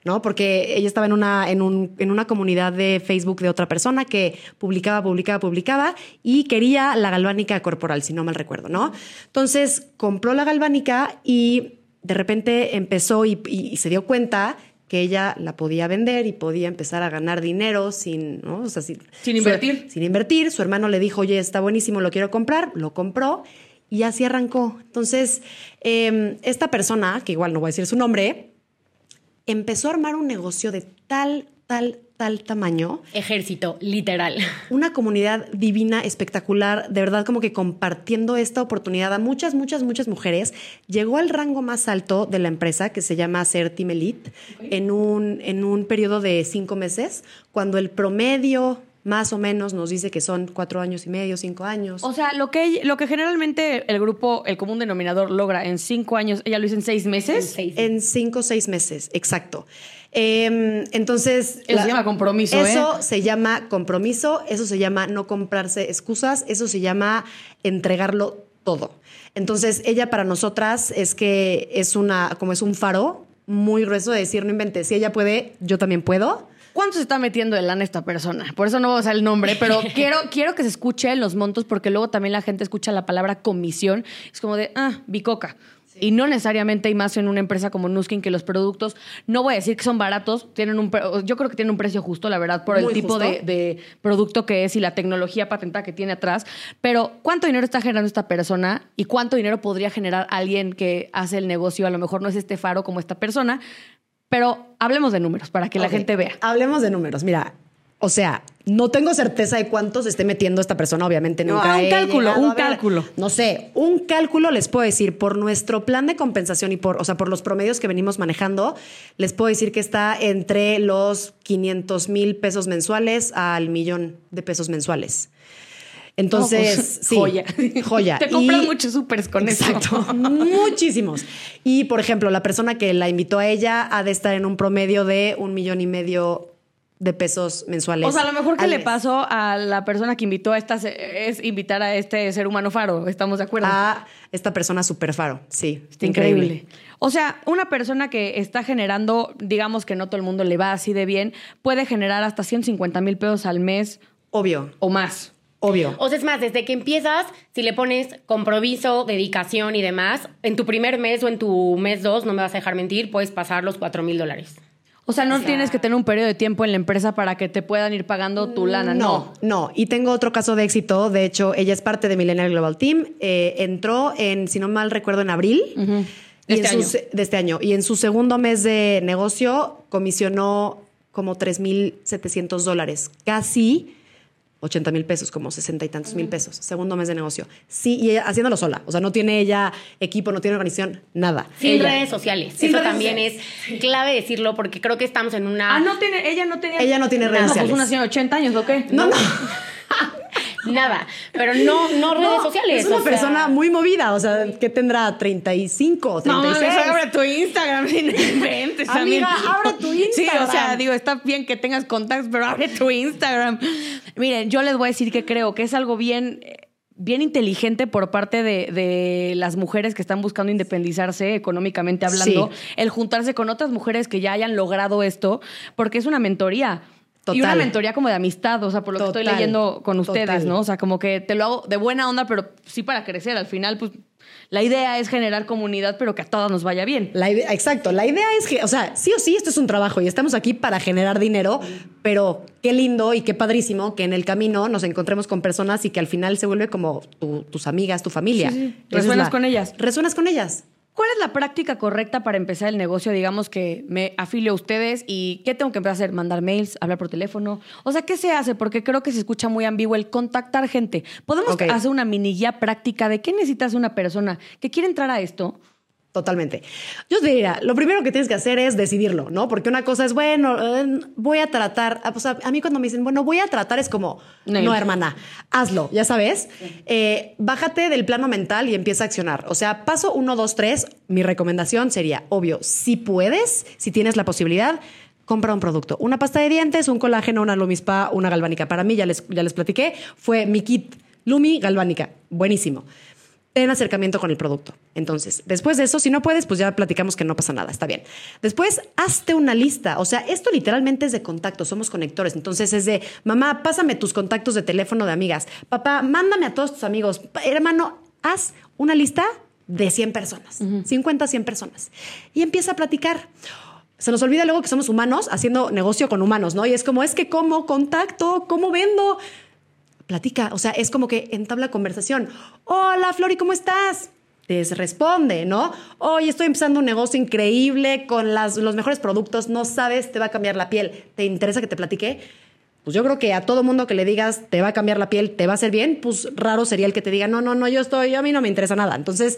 ¿No? Porque ella estaba en una, en, un- en una comunidad de Facebook de otra persona que publicaba, publicaba, publicaba y quería la galvánica corporal, si no mal recuerdo, ¿no? Entonces compró la galvánica y de repente empezó y, y- y se dio cuenta que ella la podía vender y podía empezar a ganar dinero sin, ¿no? O sea, sin, Sin invertir. Su, sin invertir. Su hermano le dijo, oye, está buenísimo, lo quiero comprar. Lo compró y así arrancó. Entonces, eh, esta persona, que igual no voy a decir su nombre, empezó a armar un negocio de tal, tal, tal tamaño, Ejército, literal. una comunidad divina, espectacular, de verdad como que compartiendo esta oportunidad a muchas, muchas, muchas mujeres, llegó al rango más alto de la empresa que se llama Ser Team Elite en, un, en un periodo de cinco meses, cuando el promedio más o menos nos dice que son cuatro años y medio, cinco años. O sea, lo que, lo que generalmente el grupo, el común denominador, logra en cinco años, ella lo hizo en seis meses. seis. En cinco o seis meses, exacto. Eh, entonces. Eso se llama compromiso, Eso ¿eh? se llama compromiso, eso se llama no comprarse excusas, eso se llama entregarlo todo. Entonces, ella para nosotras es que es una, como es un faro muy grueso de decir, no inventes, si ella puede, yo también puedo. ¿Cuánto se está metiendo de lana esta persona? Por eso no vamos a usar el nombre, pero quiero, quiero que se escuche los montos porque luego también la gente escucha la palabra comisión. Es como de, ah, bicoca. Y no necesariamente hay más en una empresa como Nuskin que los productos, no voy a decir que son baratos, tienen un, yo creo que tienen un precio justo, la verdad, por el tipo de, de producto que es y la tecnología patentada que tiene atrás. Pero, ¿cuánto dinero está generando esta persona y cuánto dinero podría generar alguien que hace el negocio? A lo mejor no es este faro como esta persona, pero hablemos de números para que la gente vea. Hablemos de números. Mira, o sea, no tengo certeza de cuánto se esté metiendo esta persona, obviamente No, nunca. un he cálculo, un ver. cálculo. No sé, un cálculo les puedo decir por nuestro plan de compensación y por, o sea, por los promedios que venimos manejando, les puedo decir que está entre los 500 mil pesos mensuales al millón de pesos mensuales. Entonces, No, pues, sí, joya. joya. Te compras Y- muchos supers con Exacto, eso. muchísimos. Y por ejemplo, la persona que la invitó a ella ha de estar en un promedio de un millón y medio de pesos mensuales. O sea, a lo mejor que le mes. pasó a la persona que invitó a esta es invitar a este ser humano faro. ¿Estamos de acuerdo? a esta persona super faro. Sí, Está increíble. O sea, una persona que está generando, digamos que no todo el mundo le va así de bien, puede generar hasta 150 mil pesos al mes Obvio, o más. Obvio. O sea, es más, desde que empiezas, si le pones compromiso, dedicación y demás, en tu primer mes o en tu mes dos, no me vas a dejar mentir, puedes pasar los 4 mil dólares. O sea, no tienes que tener un periodo de tiempo en la empresa para que te puedan ir pagando tu lana, no. No, no. Y tengo otro caso de éxito. De hecho, ella es parte de Millennial Global Team. Eh, entró en, si no mal recuerdo, en abril. De Y en este su año. se- de este año. Y en su segundo mes de negocio comisionó como 3.700 dólares. Casi 80 mil pesos, como 60 y tantos mil pesos. Segundo mes de negocio. Sí, y ella haciéndolo sola. O sea, no tiene ella equipo, no tiene organización, nada. Sin Ella. redes sociales. Sin Eso redes también es clave decirlo porque creo que estamos en una... Ah, no tiene, ella no tenía. Ella no tiene redes No, sociales. Pues una señora de 80 años, ¿o qué? No, no. Nada. Pero no, no redes No, sociales. Es una sea, persona muy movida, o sea, que tendrá 35 o No, 36. mames, abre tu Instagram, inventes, Amiga, abre tu Sí, o sea, Instagram. digo, está bien que tengas contactos, pero abre tu Instagram. Miren, yo les voy a decir que creo que es algo bien, bien inteligente por parte de, de las mujeres que están buscando independizarse económicamente hablando, Sí. el juntarse con otras mujeres que ya hayan logrado esto, porque es una mentoría. Y una Total. mentoría como de amistad, o sea, por lo que estoy Total. leyendo con ustedes, Total. ¿no? O sea, como que te lo hago de buena onda, pero sí para crecer. Al final, pues, la idea es generar comunidad, pero que a todas nos vaya bien. La idea- exacto, la idea es que, o sea, sí o sí, esto es un trabajo y estamos aquí para generar dinero, pero qué lindo y qué padrísimo que en el camino nos encontremos con personas y que al final se vuelve como tu- tus amigas, tu familia. Sí, Resuenas la- con ellas. Resuenas con ellas. ¿Cuál es la práctica correcta para empezar el negocio? Digamos que me afilio a ustedes y ¿qué tengo que empezar a hacer? ¿Mandar mails? ¿Hablar por teléfono? O sea, ¿qué se hace? Porque creo que se escucha muy ambiguo el contactar gente. ¿Podemos hacer una mini guía práctica de qué necesitas una persona que quiere entrar a esto? Totalmente. Yo te diría, lo primero que tienes que hacer es decidirlo, ¿no? Porque una cosa es, bueno, eh, voy a tratar, ah, o sea, a mí cuando me dicen, bueno, voy a tratar, es como, No. no, hermana, hazlo, ya sabes. Eh, bájate del plano mental y empieza a accionar. O sea, paso uno, dos, tres, mi recomendación sería, obvio, si puedes, si tienes la posibilidad, compra un producto. Una pasta de dientes, un colágeno, una Lumispa, una galvánica. Para mí, ya les, ya les platiqué, fue mi kit Lumi galvánica. Buenísimo ten acercamiento con el producto. Entonces, después de eso, si no puedes, pues ya platicamos que no pasa nada, está bien. Después, hazte una lista. O sea, esto literalmente es de contacto, somos conectores. Entonces es de, mamá, pásame tus contactos de teléfono de amigas. Papá, mándame a todos tus amigos. Hermano, haz una lista de 100 personas, 50, 100 personas. Y empieza a platicar. Se nos olvida luego que somos humanos haciendo negocio con humanos, ¿no? Y es como, es que cómo contacto, cómo vendo platica, o sea, es como que entabla conversación. Hola, Flori, ¿cómo estás? Te responde, ¿no? Oye, estoy empezando un negocio increíble con las- los mejores productos, no sabes, te va a cambiar la piel. ¿Te interesa que te platique? Pues yo creo que a todo mundo que le digas te va a cambiar la piel, te va a hacer bien, pues raro sería el que te diga, no, no, no, yo estoy, a mí no me interesa nada. Entonces,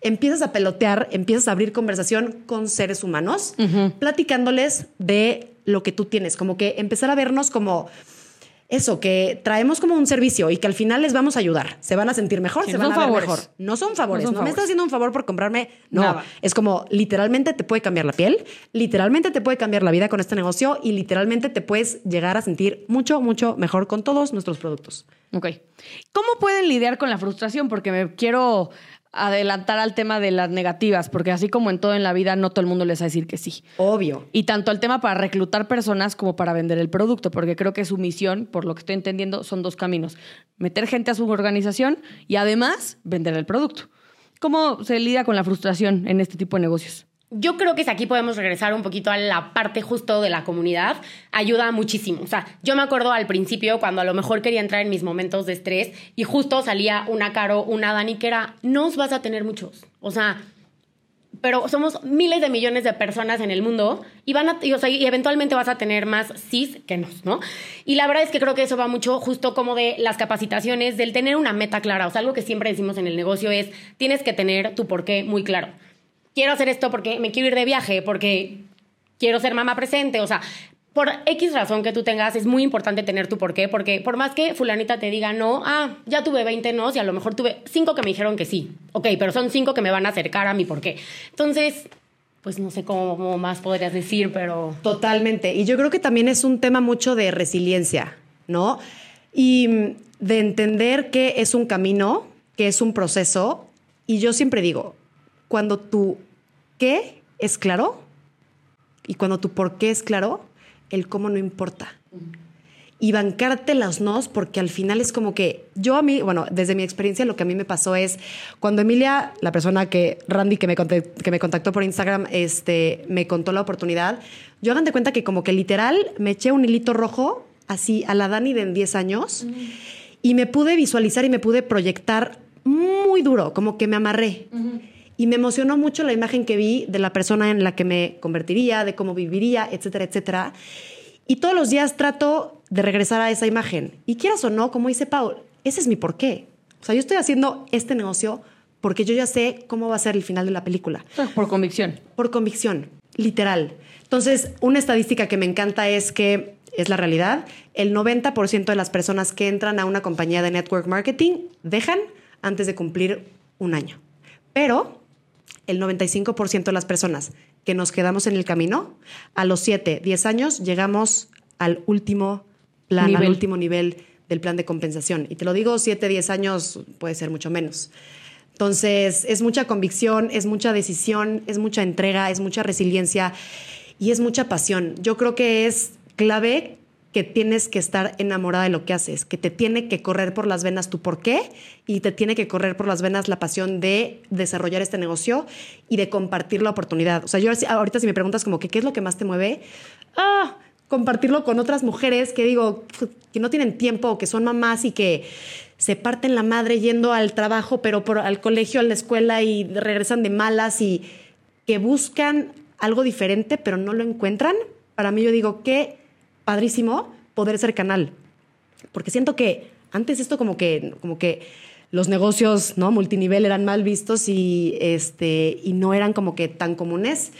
empiezas a pelotear, empiezas a abrir conversación con seres humanos, platicándoles de lo que tú tienes, como que empezar a vernos como eso, que traemos como un servicio y que al final les vamos a ayudar. Se van a sentir mejor, Sí, se no van a ver favores. mejor. No son favores. No me estás haciendo un favor por comprarme. No. Nada. Es como literalmente te puede cambiar la piel, literalmente te puede cambiar la vida con este negocio y literalmente te puedes llegar a sentir mucho, mucho mejor con todos nuestros productos. Ok. ¿Cómo pueden lidiar con la frustración? Porque me quiero adelantar al tema de las negativas, porque así como en todo en la vida, no todo el mundo les va a decir que sí. Obvio. Y tanto el tema para reclutar personas como para vender el producto, porque creo que su misión, por lo que estoy entendiendo, son dos caminos. Meter gente a su organización y además vender el producto. ¿Cómo se lidia con la frustración en este tipo de negocios? Yo creo que si aquí podemos regresar un poquito a la parte justo de la comunidad, ayuda muchísimo. O sea, yo me acuerdo al principio cuando a lo mejor quería entrar en mis momentos de estrés y justo salía una Caro, una Dani que era, no os vas a tener muchos. O sea, pero somos miles de millones de personas en el mundo y van a, o sea, y eventualmente vas a tener más cis que nos, ¿no? Y la verdad es que creo que eso va mucho justo como de las capacitaciones, del tener una meta clara. O sea, algo que siempre decimos en el negocio es, tienes que tener tu porqué muy claro. Quiero hacer esto porque me quiero ir de viaje, porque quiero ser mamá presente, o sea, por X razón que tú tengas, es muy importante tener tu porqué, porque por más que fulanita te diga no, ah, ya tuve 20 no, y a lo mejor tuve 5 que me dijeron que sí. Ok, pero son 5 que me van a acercar a mi porqué. Entonces, pues no sé cómo más podrías decir, pero... Totalmente. Y yo creo que también es un tema mucho de resiliencia, ¿no? Y mm, de entender que es un camino, que es un proceso. Y yo siempre digo, cuando tu qué es claro y cuando tu por qué es claro, el cómo no importa. Y bancarte las nos, porque al final es como que yo a mí, bueno, desde mi experiencia lo que a mí me pasó es cuando Emilia, la persona que, Randy, que me, conte- que me contactó por Instagram, este, me contó la oportunidad, yo hagan de cuenta que como que literal me eché un hilito rojo así a la Dani de en 10 años y me pude visualizar y me pude proyectar muy duro, como que me amarré. Y me emocionó mucho la imagen que vi de la persona en la que me convertiría, de cómo viviría, etcétera, etcétera. Y todos los días trato de regresar a esa imagen. Y quieras o no, como dice Paul, ese es mi porqué. O sea, yo estoy haciendo este negocio porque yo ya sé cómo va a ser el final de la película. Por convicción. Por convicción, literal. Entonces, una estadística que me encanta es que es la realidad. El 90% de las personas que entran a una compañía de network marketing dejan antes de cumplir un año. Pero el 95% de las personas que nos quedamos en el camino, a los 7, 10 años llegamos al último plan, Nivel. al último nivel del plan de compensación. Y te lo digo, 7, 10 años puede ser mucho menos. Entonces, es mucha convicción, es mucha decisión, es mucha entrega, es mucha resiliencia y es mucha pasión. Yo creo que es clave que tienes que estar enamorada de lo que haces, que te tiene que correr por las venas tu por qué y te tiene que correr por las venas la pasión de desarrollar este negocio y de compartir la oportunidad. O sea, yo ahorita si me preguntas como que qué es lo que más te mueve, ah, compartirlo con otras mujeres que digo que no tienen tiempo que son mamás y que se parten la madre yendo al trabajo, pero por, al colegio, a la escuela y regresan de malas y que buscan algo diferente, pero no lo encuentran. Para mí yo digo que padrísimo poder ser canal, porque siento que antes esto como que como que los negocios no multinivel eran mal vistos y este y no eran como que tan comunes.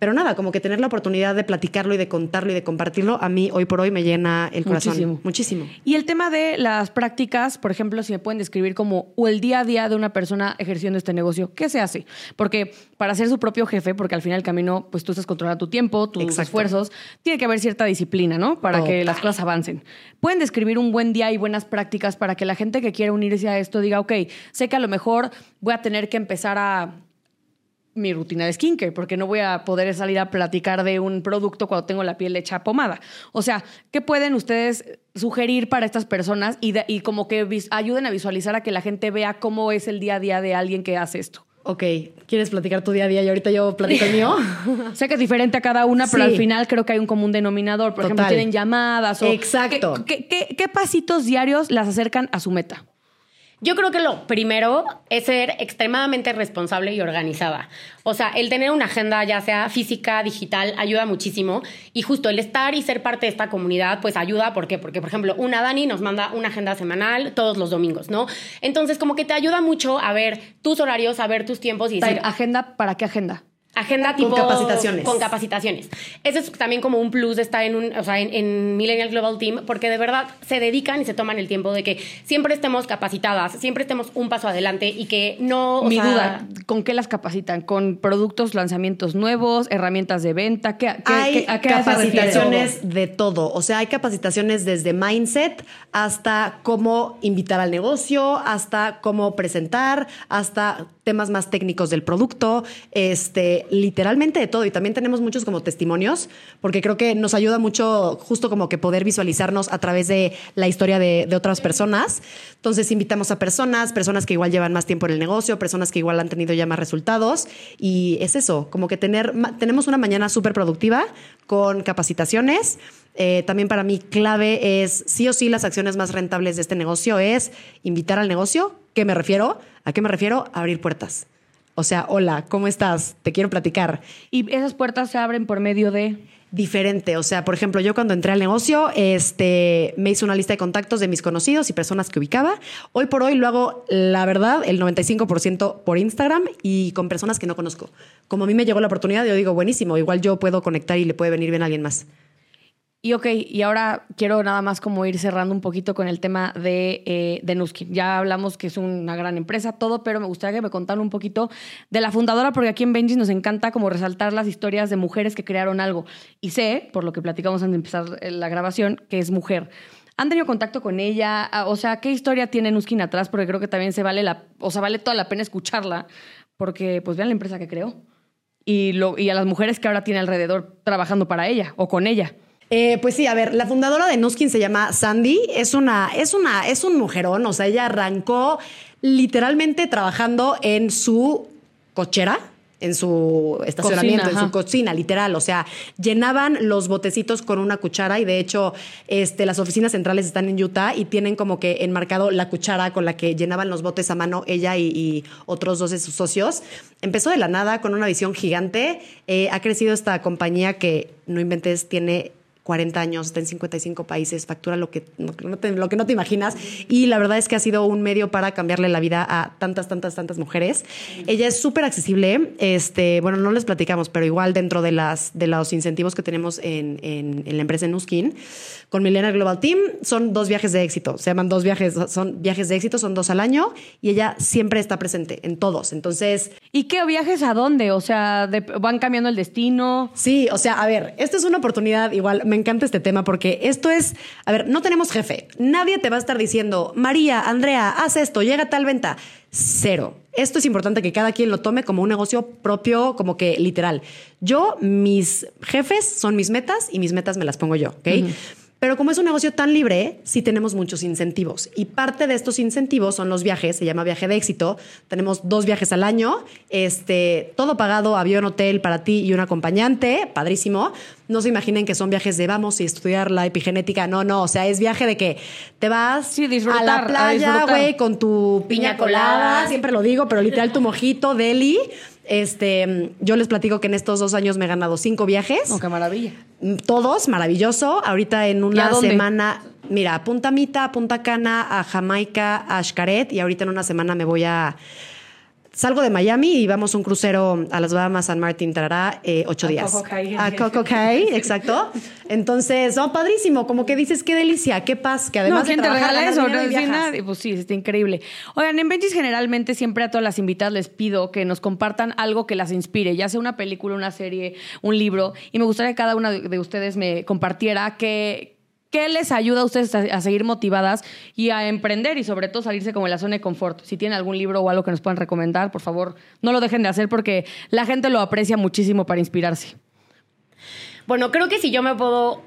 Pero nada, como que tener la oportunidad de platicarlo y de contarlo y de compartirlo, a mí hoy por hoy me llena el corazón. Muchísimo. Muchísimo. Y el tema de las prácticas, por ejemplo, si me pueden describir como o el día a día de una persona ejerciendo este negocio, ¿qué se hace? Porque para ser su propio jefe, porque al final del camino, pues tú estás controlando tu tiempo, tus Exacto. esfuerzos, tiene que haber cierta disciplina, ¿no? Para que las cosas avancen. ¿Pueden describir un buen día y buenas prácticas para que la gente que quiera unirse a esto diga, ok, sé que a lo mejor voy a tener que empezar a mi rutina de skincare, porque no voy a poder salir a platicar de un producto cuando tengo la piel hecha pomada. O sea, ¿qué pueden ustedes sugerir para estas personas y, de- y como que ayuden a visualizar a que la gente vea cómo es el día a día de alguien que hace esto? Ok, ¿quieres platicar tu día a día y ahorita yo platico el mío? Sé que es diferente a cada una, pero Sí. al final creo que hay un común denominador. Por ejemplo, tienen llamadas o... Exacto. ¿qué, qué, qué- qué pasitos diarios las acercan a su meta? Yo creo que lo primero es ser extremadamente responsable y organizada. O sea, el tener una agenda, ya sea física, digital, ayuda muchísimo. Y justo el estar y ser parte de esta comunidad, pues ayuda. ¿Por qué? Porque, por ejemplo, una Dani nos manda una agenda semanal todos los domingos, ¿no? Entonces, como que te ayuda mucho a ver tus horarios, a ver tus tiempos y decir, ¿Agenda para qué agenda? Agenda tipo... Con capacitaciones. Con capacitaciones. Eso es también como un plus de estar en, un, o sea, en, en Millennial Global Team, porque de verdad se dedican y se toman el tiempo de que siempre estemos capacitadas, siempre estemos un paso adelante y que no... o Mi sea, duda, ¿con qué las capacitan? ¿Con productos, lanzamientos nuevos, herramientas de venta? ¿Qué, qué- hay qué- ¿A qué se refiere? capacitaciones de todo. O sea, hay capacitaciones desde mindset hasta cómo invitar al negocio, hasta cómo presentar, hasta temas más técnicos del producto, este, literalmente de todo. Y también tenemos muchos como testimonios, porque creo que nos ayuda mucho justo como que poder visualizarnos a través de la historia de, otras personas. Entonces invitamos a personas, personas que igual llevan más tiempo en el negocio, personas que igual han tenido ya más resultados. Y es eso, como que tener, tenemos una mañana súper productiva con capacitaciones. Eh, también para mí clave es, sí o sí, las acciones más rentables de este negocio es invitar al negocio. ¿Qué me refiero? ¿A qué me refiero? Abrir puertas. O sea, hola, ¿cómo estás? Te quiero platicar. Y esas puertas se abren por medio de... Diferente, o sea, por ejemplo, yo cuando entré al negocio, este, me hice una lista de contactos de mis conocidos y personas que ubicaba. Hoy por hoy lo hago, la verdad, el 95% por Instagram y con personas que no conozco. Como a mí me llegó la oportunidad, yo digo, buenísimo, igual yo puedo conectar y le puede venir bien a alguien más. Y ok, y ahora quiero nada más como ir cerrando un poquito con el tema de, eh, de Nuskin. Ya hablamos que es una gran empresa, todo, pero me gustaría que me contaran un poquito de la fundadora, porque aquí en Benji nos encanta como resaltar las historias de mujeres que crearon algo. Y sé, por lo que platicamos antes de empezar eh, la grabación, que es mujer. ¿Han tenido contacto con ella? Ah, O sea, ¿qué historia tiene Nuskin atrás? Porque creo que también se vale la, o sea, vale toda la pena escucharla, porque pues vean la empresa que creó. Y, lo, y a las mujeres que ahora tiene alrededor trabajando para ella o con ella. Eh, pues sí, a ver, la fundadora de Nuskin se llama Sandy, es una, es una, es un mujerón, o sea, ella arrancó literalmente trabajando en su cochera, en su estacionamiento, Cocina, en su cocina, literal. O sea, llenaban los botecitos con una cuchara y de hecho, este, las oficinas centrales están en Utah y tienen como que enmarcado la cuchara con la que llenaban los botes a mano ella y, y otros dos de sus socios. Empezó de la nada con una visión gigante. Eh, ha crecido esta compañía que, no inventes, tiene 40 años, está en 55 países, factura lo que, lo que no te, lo que no te imaginas. Y la verdad es que ha sido un medio para cambiarle la vida a tantas, tantas, tantas mujeres. Ella es súper accesible. Este, bueno, no les platicamos, pero igual dentro de, las, de los incentivos que tenemos en, en- en la empresa Nuskin, con Millennial Global Team, son dos viajes de éxito. Se llaman dos viajes, son viajes de éxito, son dos al año y ella siempre está presente en todos. Entonces, ¿Y qué viajes a dónde? O sea, de- van cambiando el destino. Sí, o sea, a ver, esta es una oportunidad, igual me encanta este tema porque esto es, a ver, no tenemos jefe, nadie te va a estar diciendo, María, Andrea, haz esto, llega tal venta. Cero. Esto es importante que cada quien lo tome como un negocio propio, como que literal. Yo, mis jefes son mis metas y mis metas me las pongo yo, ¿ok? Pero como es un negocio tan libre, sí tenemos muchos incentivos. Y parte de estos incentivos son los viajes, se llama viaje de éxito. Tenemos dos viajes al año, este, todo pagado, avión, hotel para ti y un acompañante, padrísimo. No se imaginen que son viajes de vamos y estudiar la epigenética. No, no, o sea, es viaje de que te vas Sí, a la playa, güey, con tu piña Piña colada, colada. siempre lo digo, pero literal tu mojito, deli. Este, yo les platico que en estos dos años me he ganado cinco viajes. Oh, qué maravilla. Mm, Todos, maravilloso. Ahorita en ¿Y a una semana, mira, a Punta Mita, a Punta Cana, a Jamaica, a Xcaret y ahorita en una semana me voy a... Salgo de Miami y vamos a un crucero a las Bahamas, San Martín, tarará, eh, ocho A días. Coco Cay. A Coco Cay, exacto. Entonces, no, padrísimo. Como que dices, qué delicia, qué paz, que además no, ¿quién de te trabajar, regala ganas eso? No, sí, viajas. nadie. Pues sí, está increíble. Oigan, en Benjis generalmente siempre a todas las invitadas les pido que nos compartan algo que las inspire, ya sea una película, una serie, un libro. Y me gustaría que cada una de de ustedes me compartiera qué, qué les ayuda a ustedes a, seguir motivadas y a emprender y sobre todo salirse como de la zona de confort. Si tienen algún libro o algo que nos puedan recomendar, por favor, no lo dejen de hacer porque la gente lo aprecia muchísimo para inspirarse. Bueno, creo que si yo me puedo,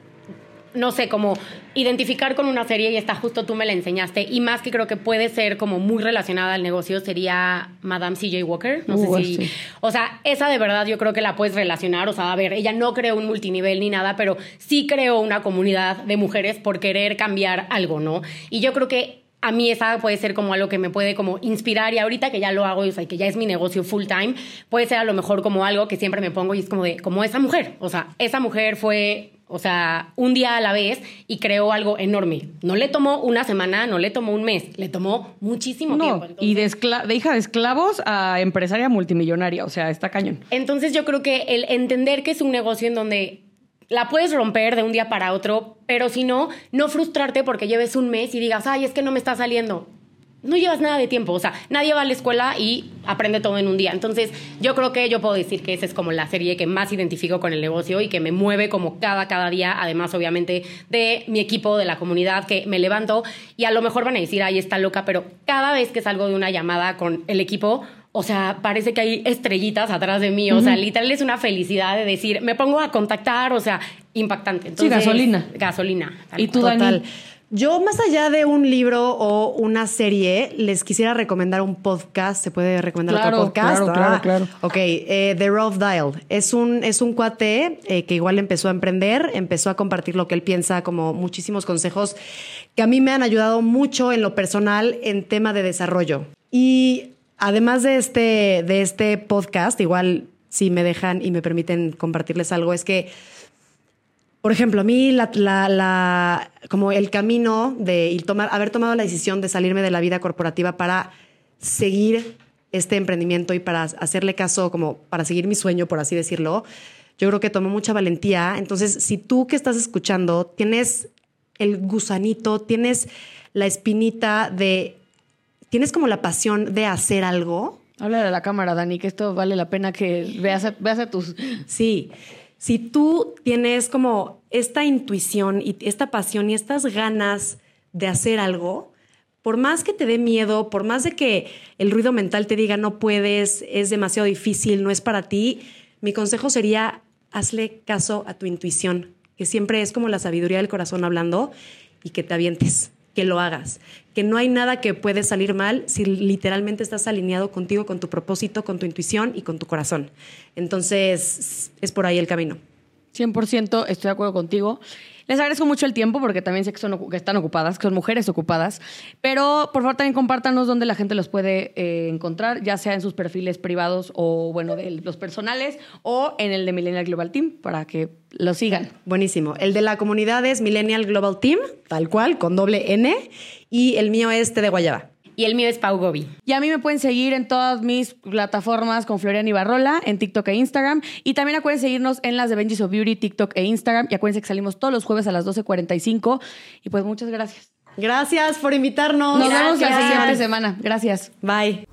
no sé, como identificar con una serie y esta justo tú me la enseñaste y más que creo que puede ser como muy relacionada al negocio sería Madame CJ Walker. No Uh, sé si, sí. o sea, esa de verdad yo creo que la puedes relacionar. O sea, a ver, ella no creó un multinivel ni nada, pero sí creó una comunidad de mujeres por querer cambiar algo, ¿no? Y yo creo que a mí esa puede ser como algo que me puede como inspirar y ahorita que ya lo hago, o sea, que ya es mi negocio full time, puede ser a lo mejor como algo que siempre me pongo y es como de, como esa mujer, o sea, esa mujer fue O sea, un día a la vez y creó algo enorme. No le tomó una semana, no le tomó un mes, le tomó muchísimo No, tiempo. y de, de hija de esclavos a empresaria multimillonaria. O sea, está cañón. Entonces yo creo que el entender que es un negocio en donde la puedes romper de un día para otro, pero si no, no frustrarte porque lleves un mes y digas, ay, es que no me está saliendo. No llevas nada de tiempo, o sea, nadie va a la escuela y aprende todo en un día. Entonces, yo creo que yo puedo decir que esa es como la serie que más identifico con el negocio y que me mueve como cada, cada día, además, obviamente, de mi equipo, de la comunidad, que me levanto y a lo mejor van a decir, ay, está loca, pero cada vez que salgo de una llamada con el equipo, o sea, parece que hay estrellitas atrás de mí. O sea, literal es una felicidad de decir, me pongo a contactar, o sea, impactante. Entonces, gasolina. Gasolina. tal ¿Y tú, cual. Dani? Yo, más allá de un libro o una serie, les quisiera recomendar un podcast. ¿Se puede recomendar Claro, otro podcast? claro, claro, Ah, claro. Ok, eh, The Rough Dial. Es un, es un cuate eh, que igual empezó a emprender, empezó a compartir lo que él piensa, como muchísimos consejos que a mí me han ayudado mucho en lo personal en tema de desarrollo. Y además de este, de este podcast, igual si me dejan y me permiten compartirles algo, es que por ejemplo, a mí la, la- la- como el camino de tomar, haber tomado la decisión de salirme de la vida corporativa para seguir este emprendimiento y para hacerle caso, como para seguir mi sueño, por así decirlo, yo creo que tomó mucha valentía. Entonces, si tú que estás escuchando tienes el gusanito, tienes la espinita de, tienes como la pasión de hacer algo, Habla de la cámara, Dani, que esto vale la pena que veas a, veas a tus... Sí, si tú tienes como esta intuición y esta pasión y estas ganas de hacer algo, por más que te dé miedo, por más de que el ruido mental te diga no puedes, es demasiado difícil, no es para ti, mi consejo sería hazle caso a tu intuición, que siempre es como la sabiduría del corazón hablando y que te avientes, que lo hagas, que no hay nada que puede salir mal si literalmente estás alineado contigo, con tu propósito, con tu intuición y con tu corazón. Entonces, es por ahí el camino. 100% estoy de acuerdo contigo. Les agradezco mucho el tiempo porque también sé que, son, que están ocupadas, que son mujeres ocupadas. Pero por favor también compártanos dónde la gente los puede eh, encontrar, ya sea en sus perfiles privados o, bueno, de los personales o en el de Millennial Global Team para que lo sigan. Buenísimo. El de la comunidad es Millennial Global Team, tal cual, con doble N. Y el mío es Té de Guayaba. Y el mío es Pau Gobi. Y a mí me pueden seguir en todas mis plataformas con Florian Ibarrola, en TikTok e Instagram. Y también acuérdense seguirnos en las de Benji's of Beauty, TikTok e Instagram. Y acuérdense que salimos todos los jueves a las 12.45. Y pues muchas gracias. Gracias por invitarnos. Nos vemos la siguiente semana. Gracias. Bye.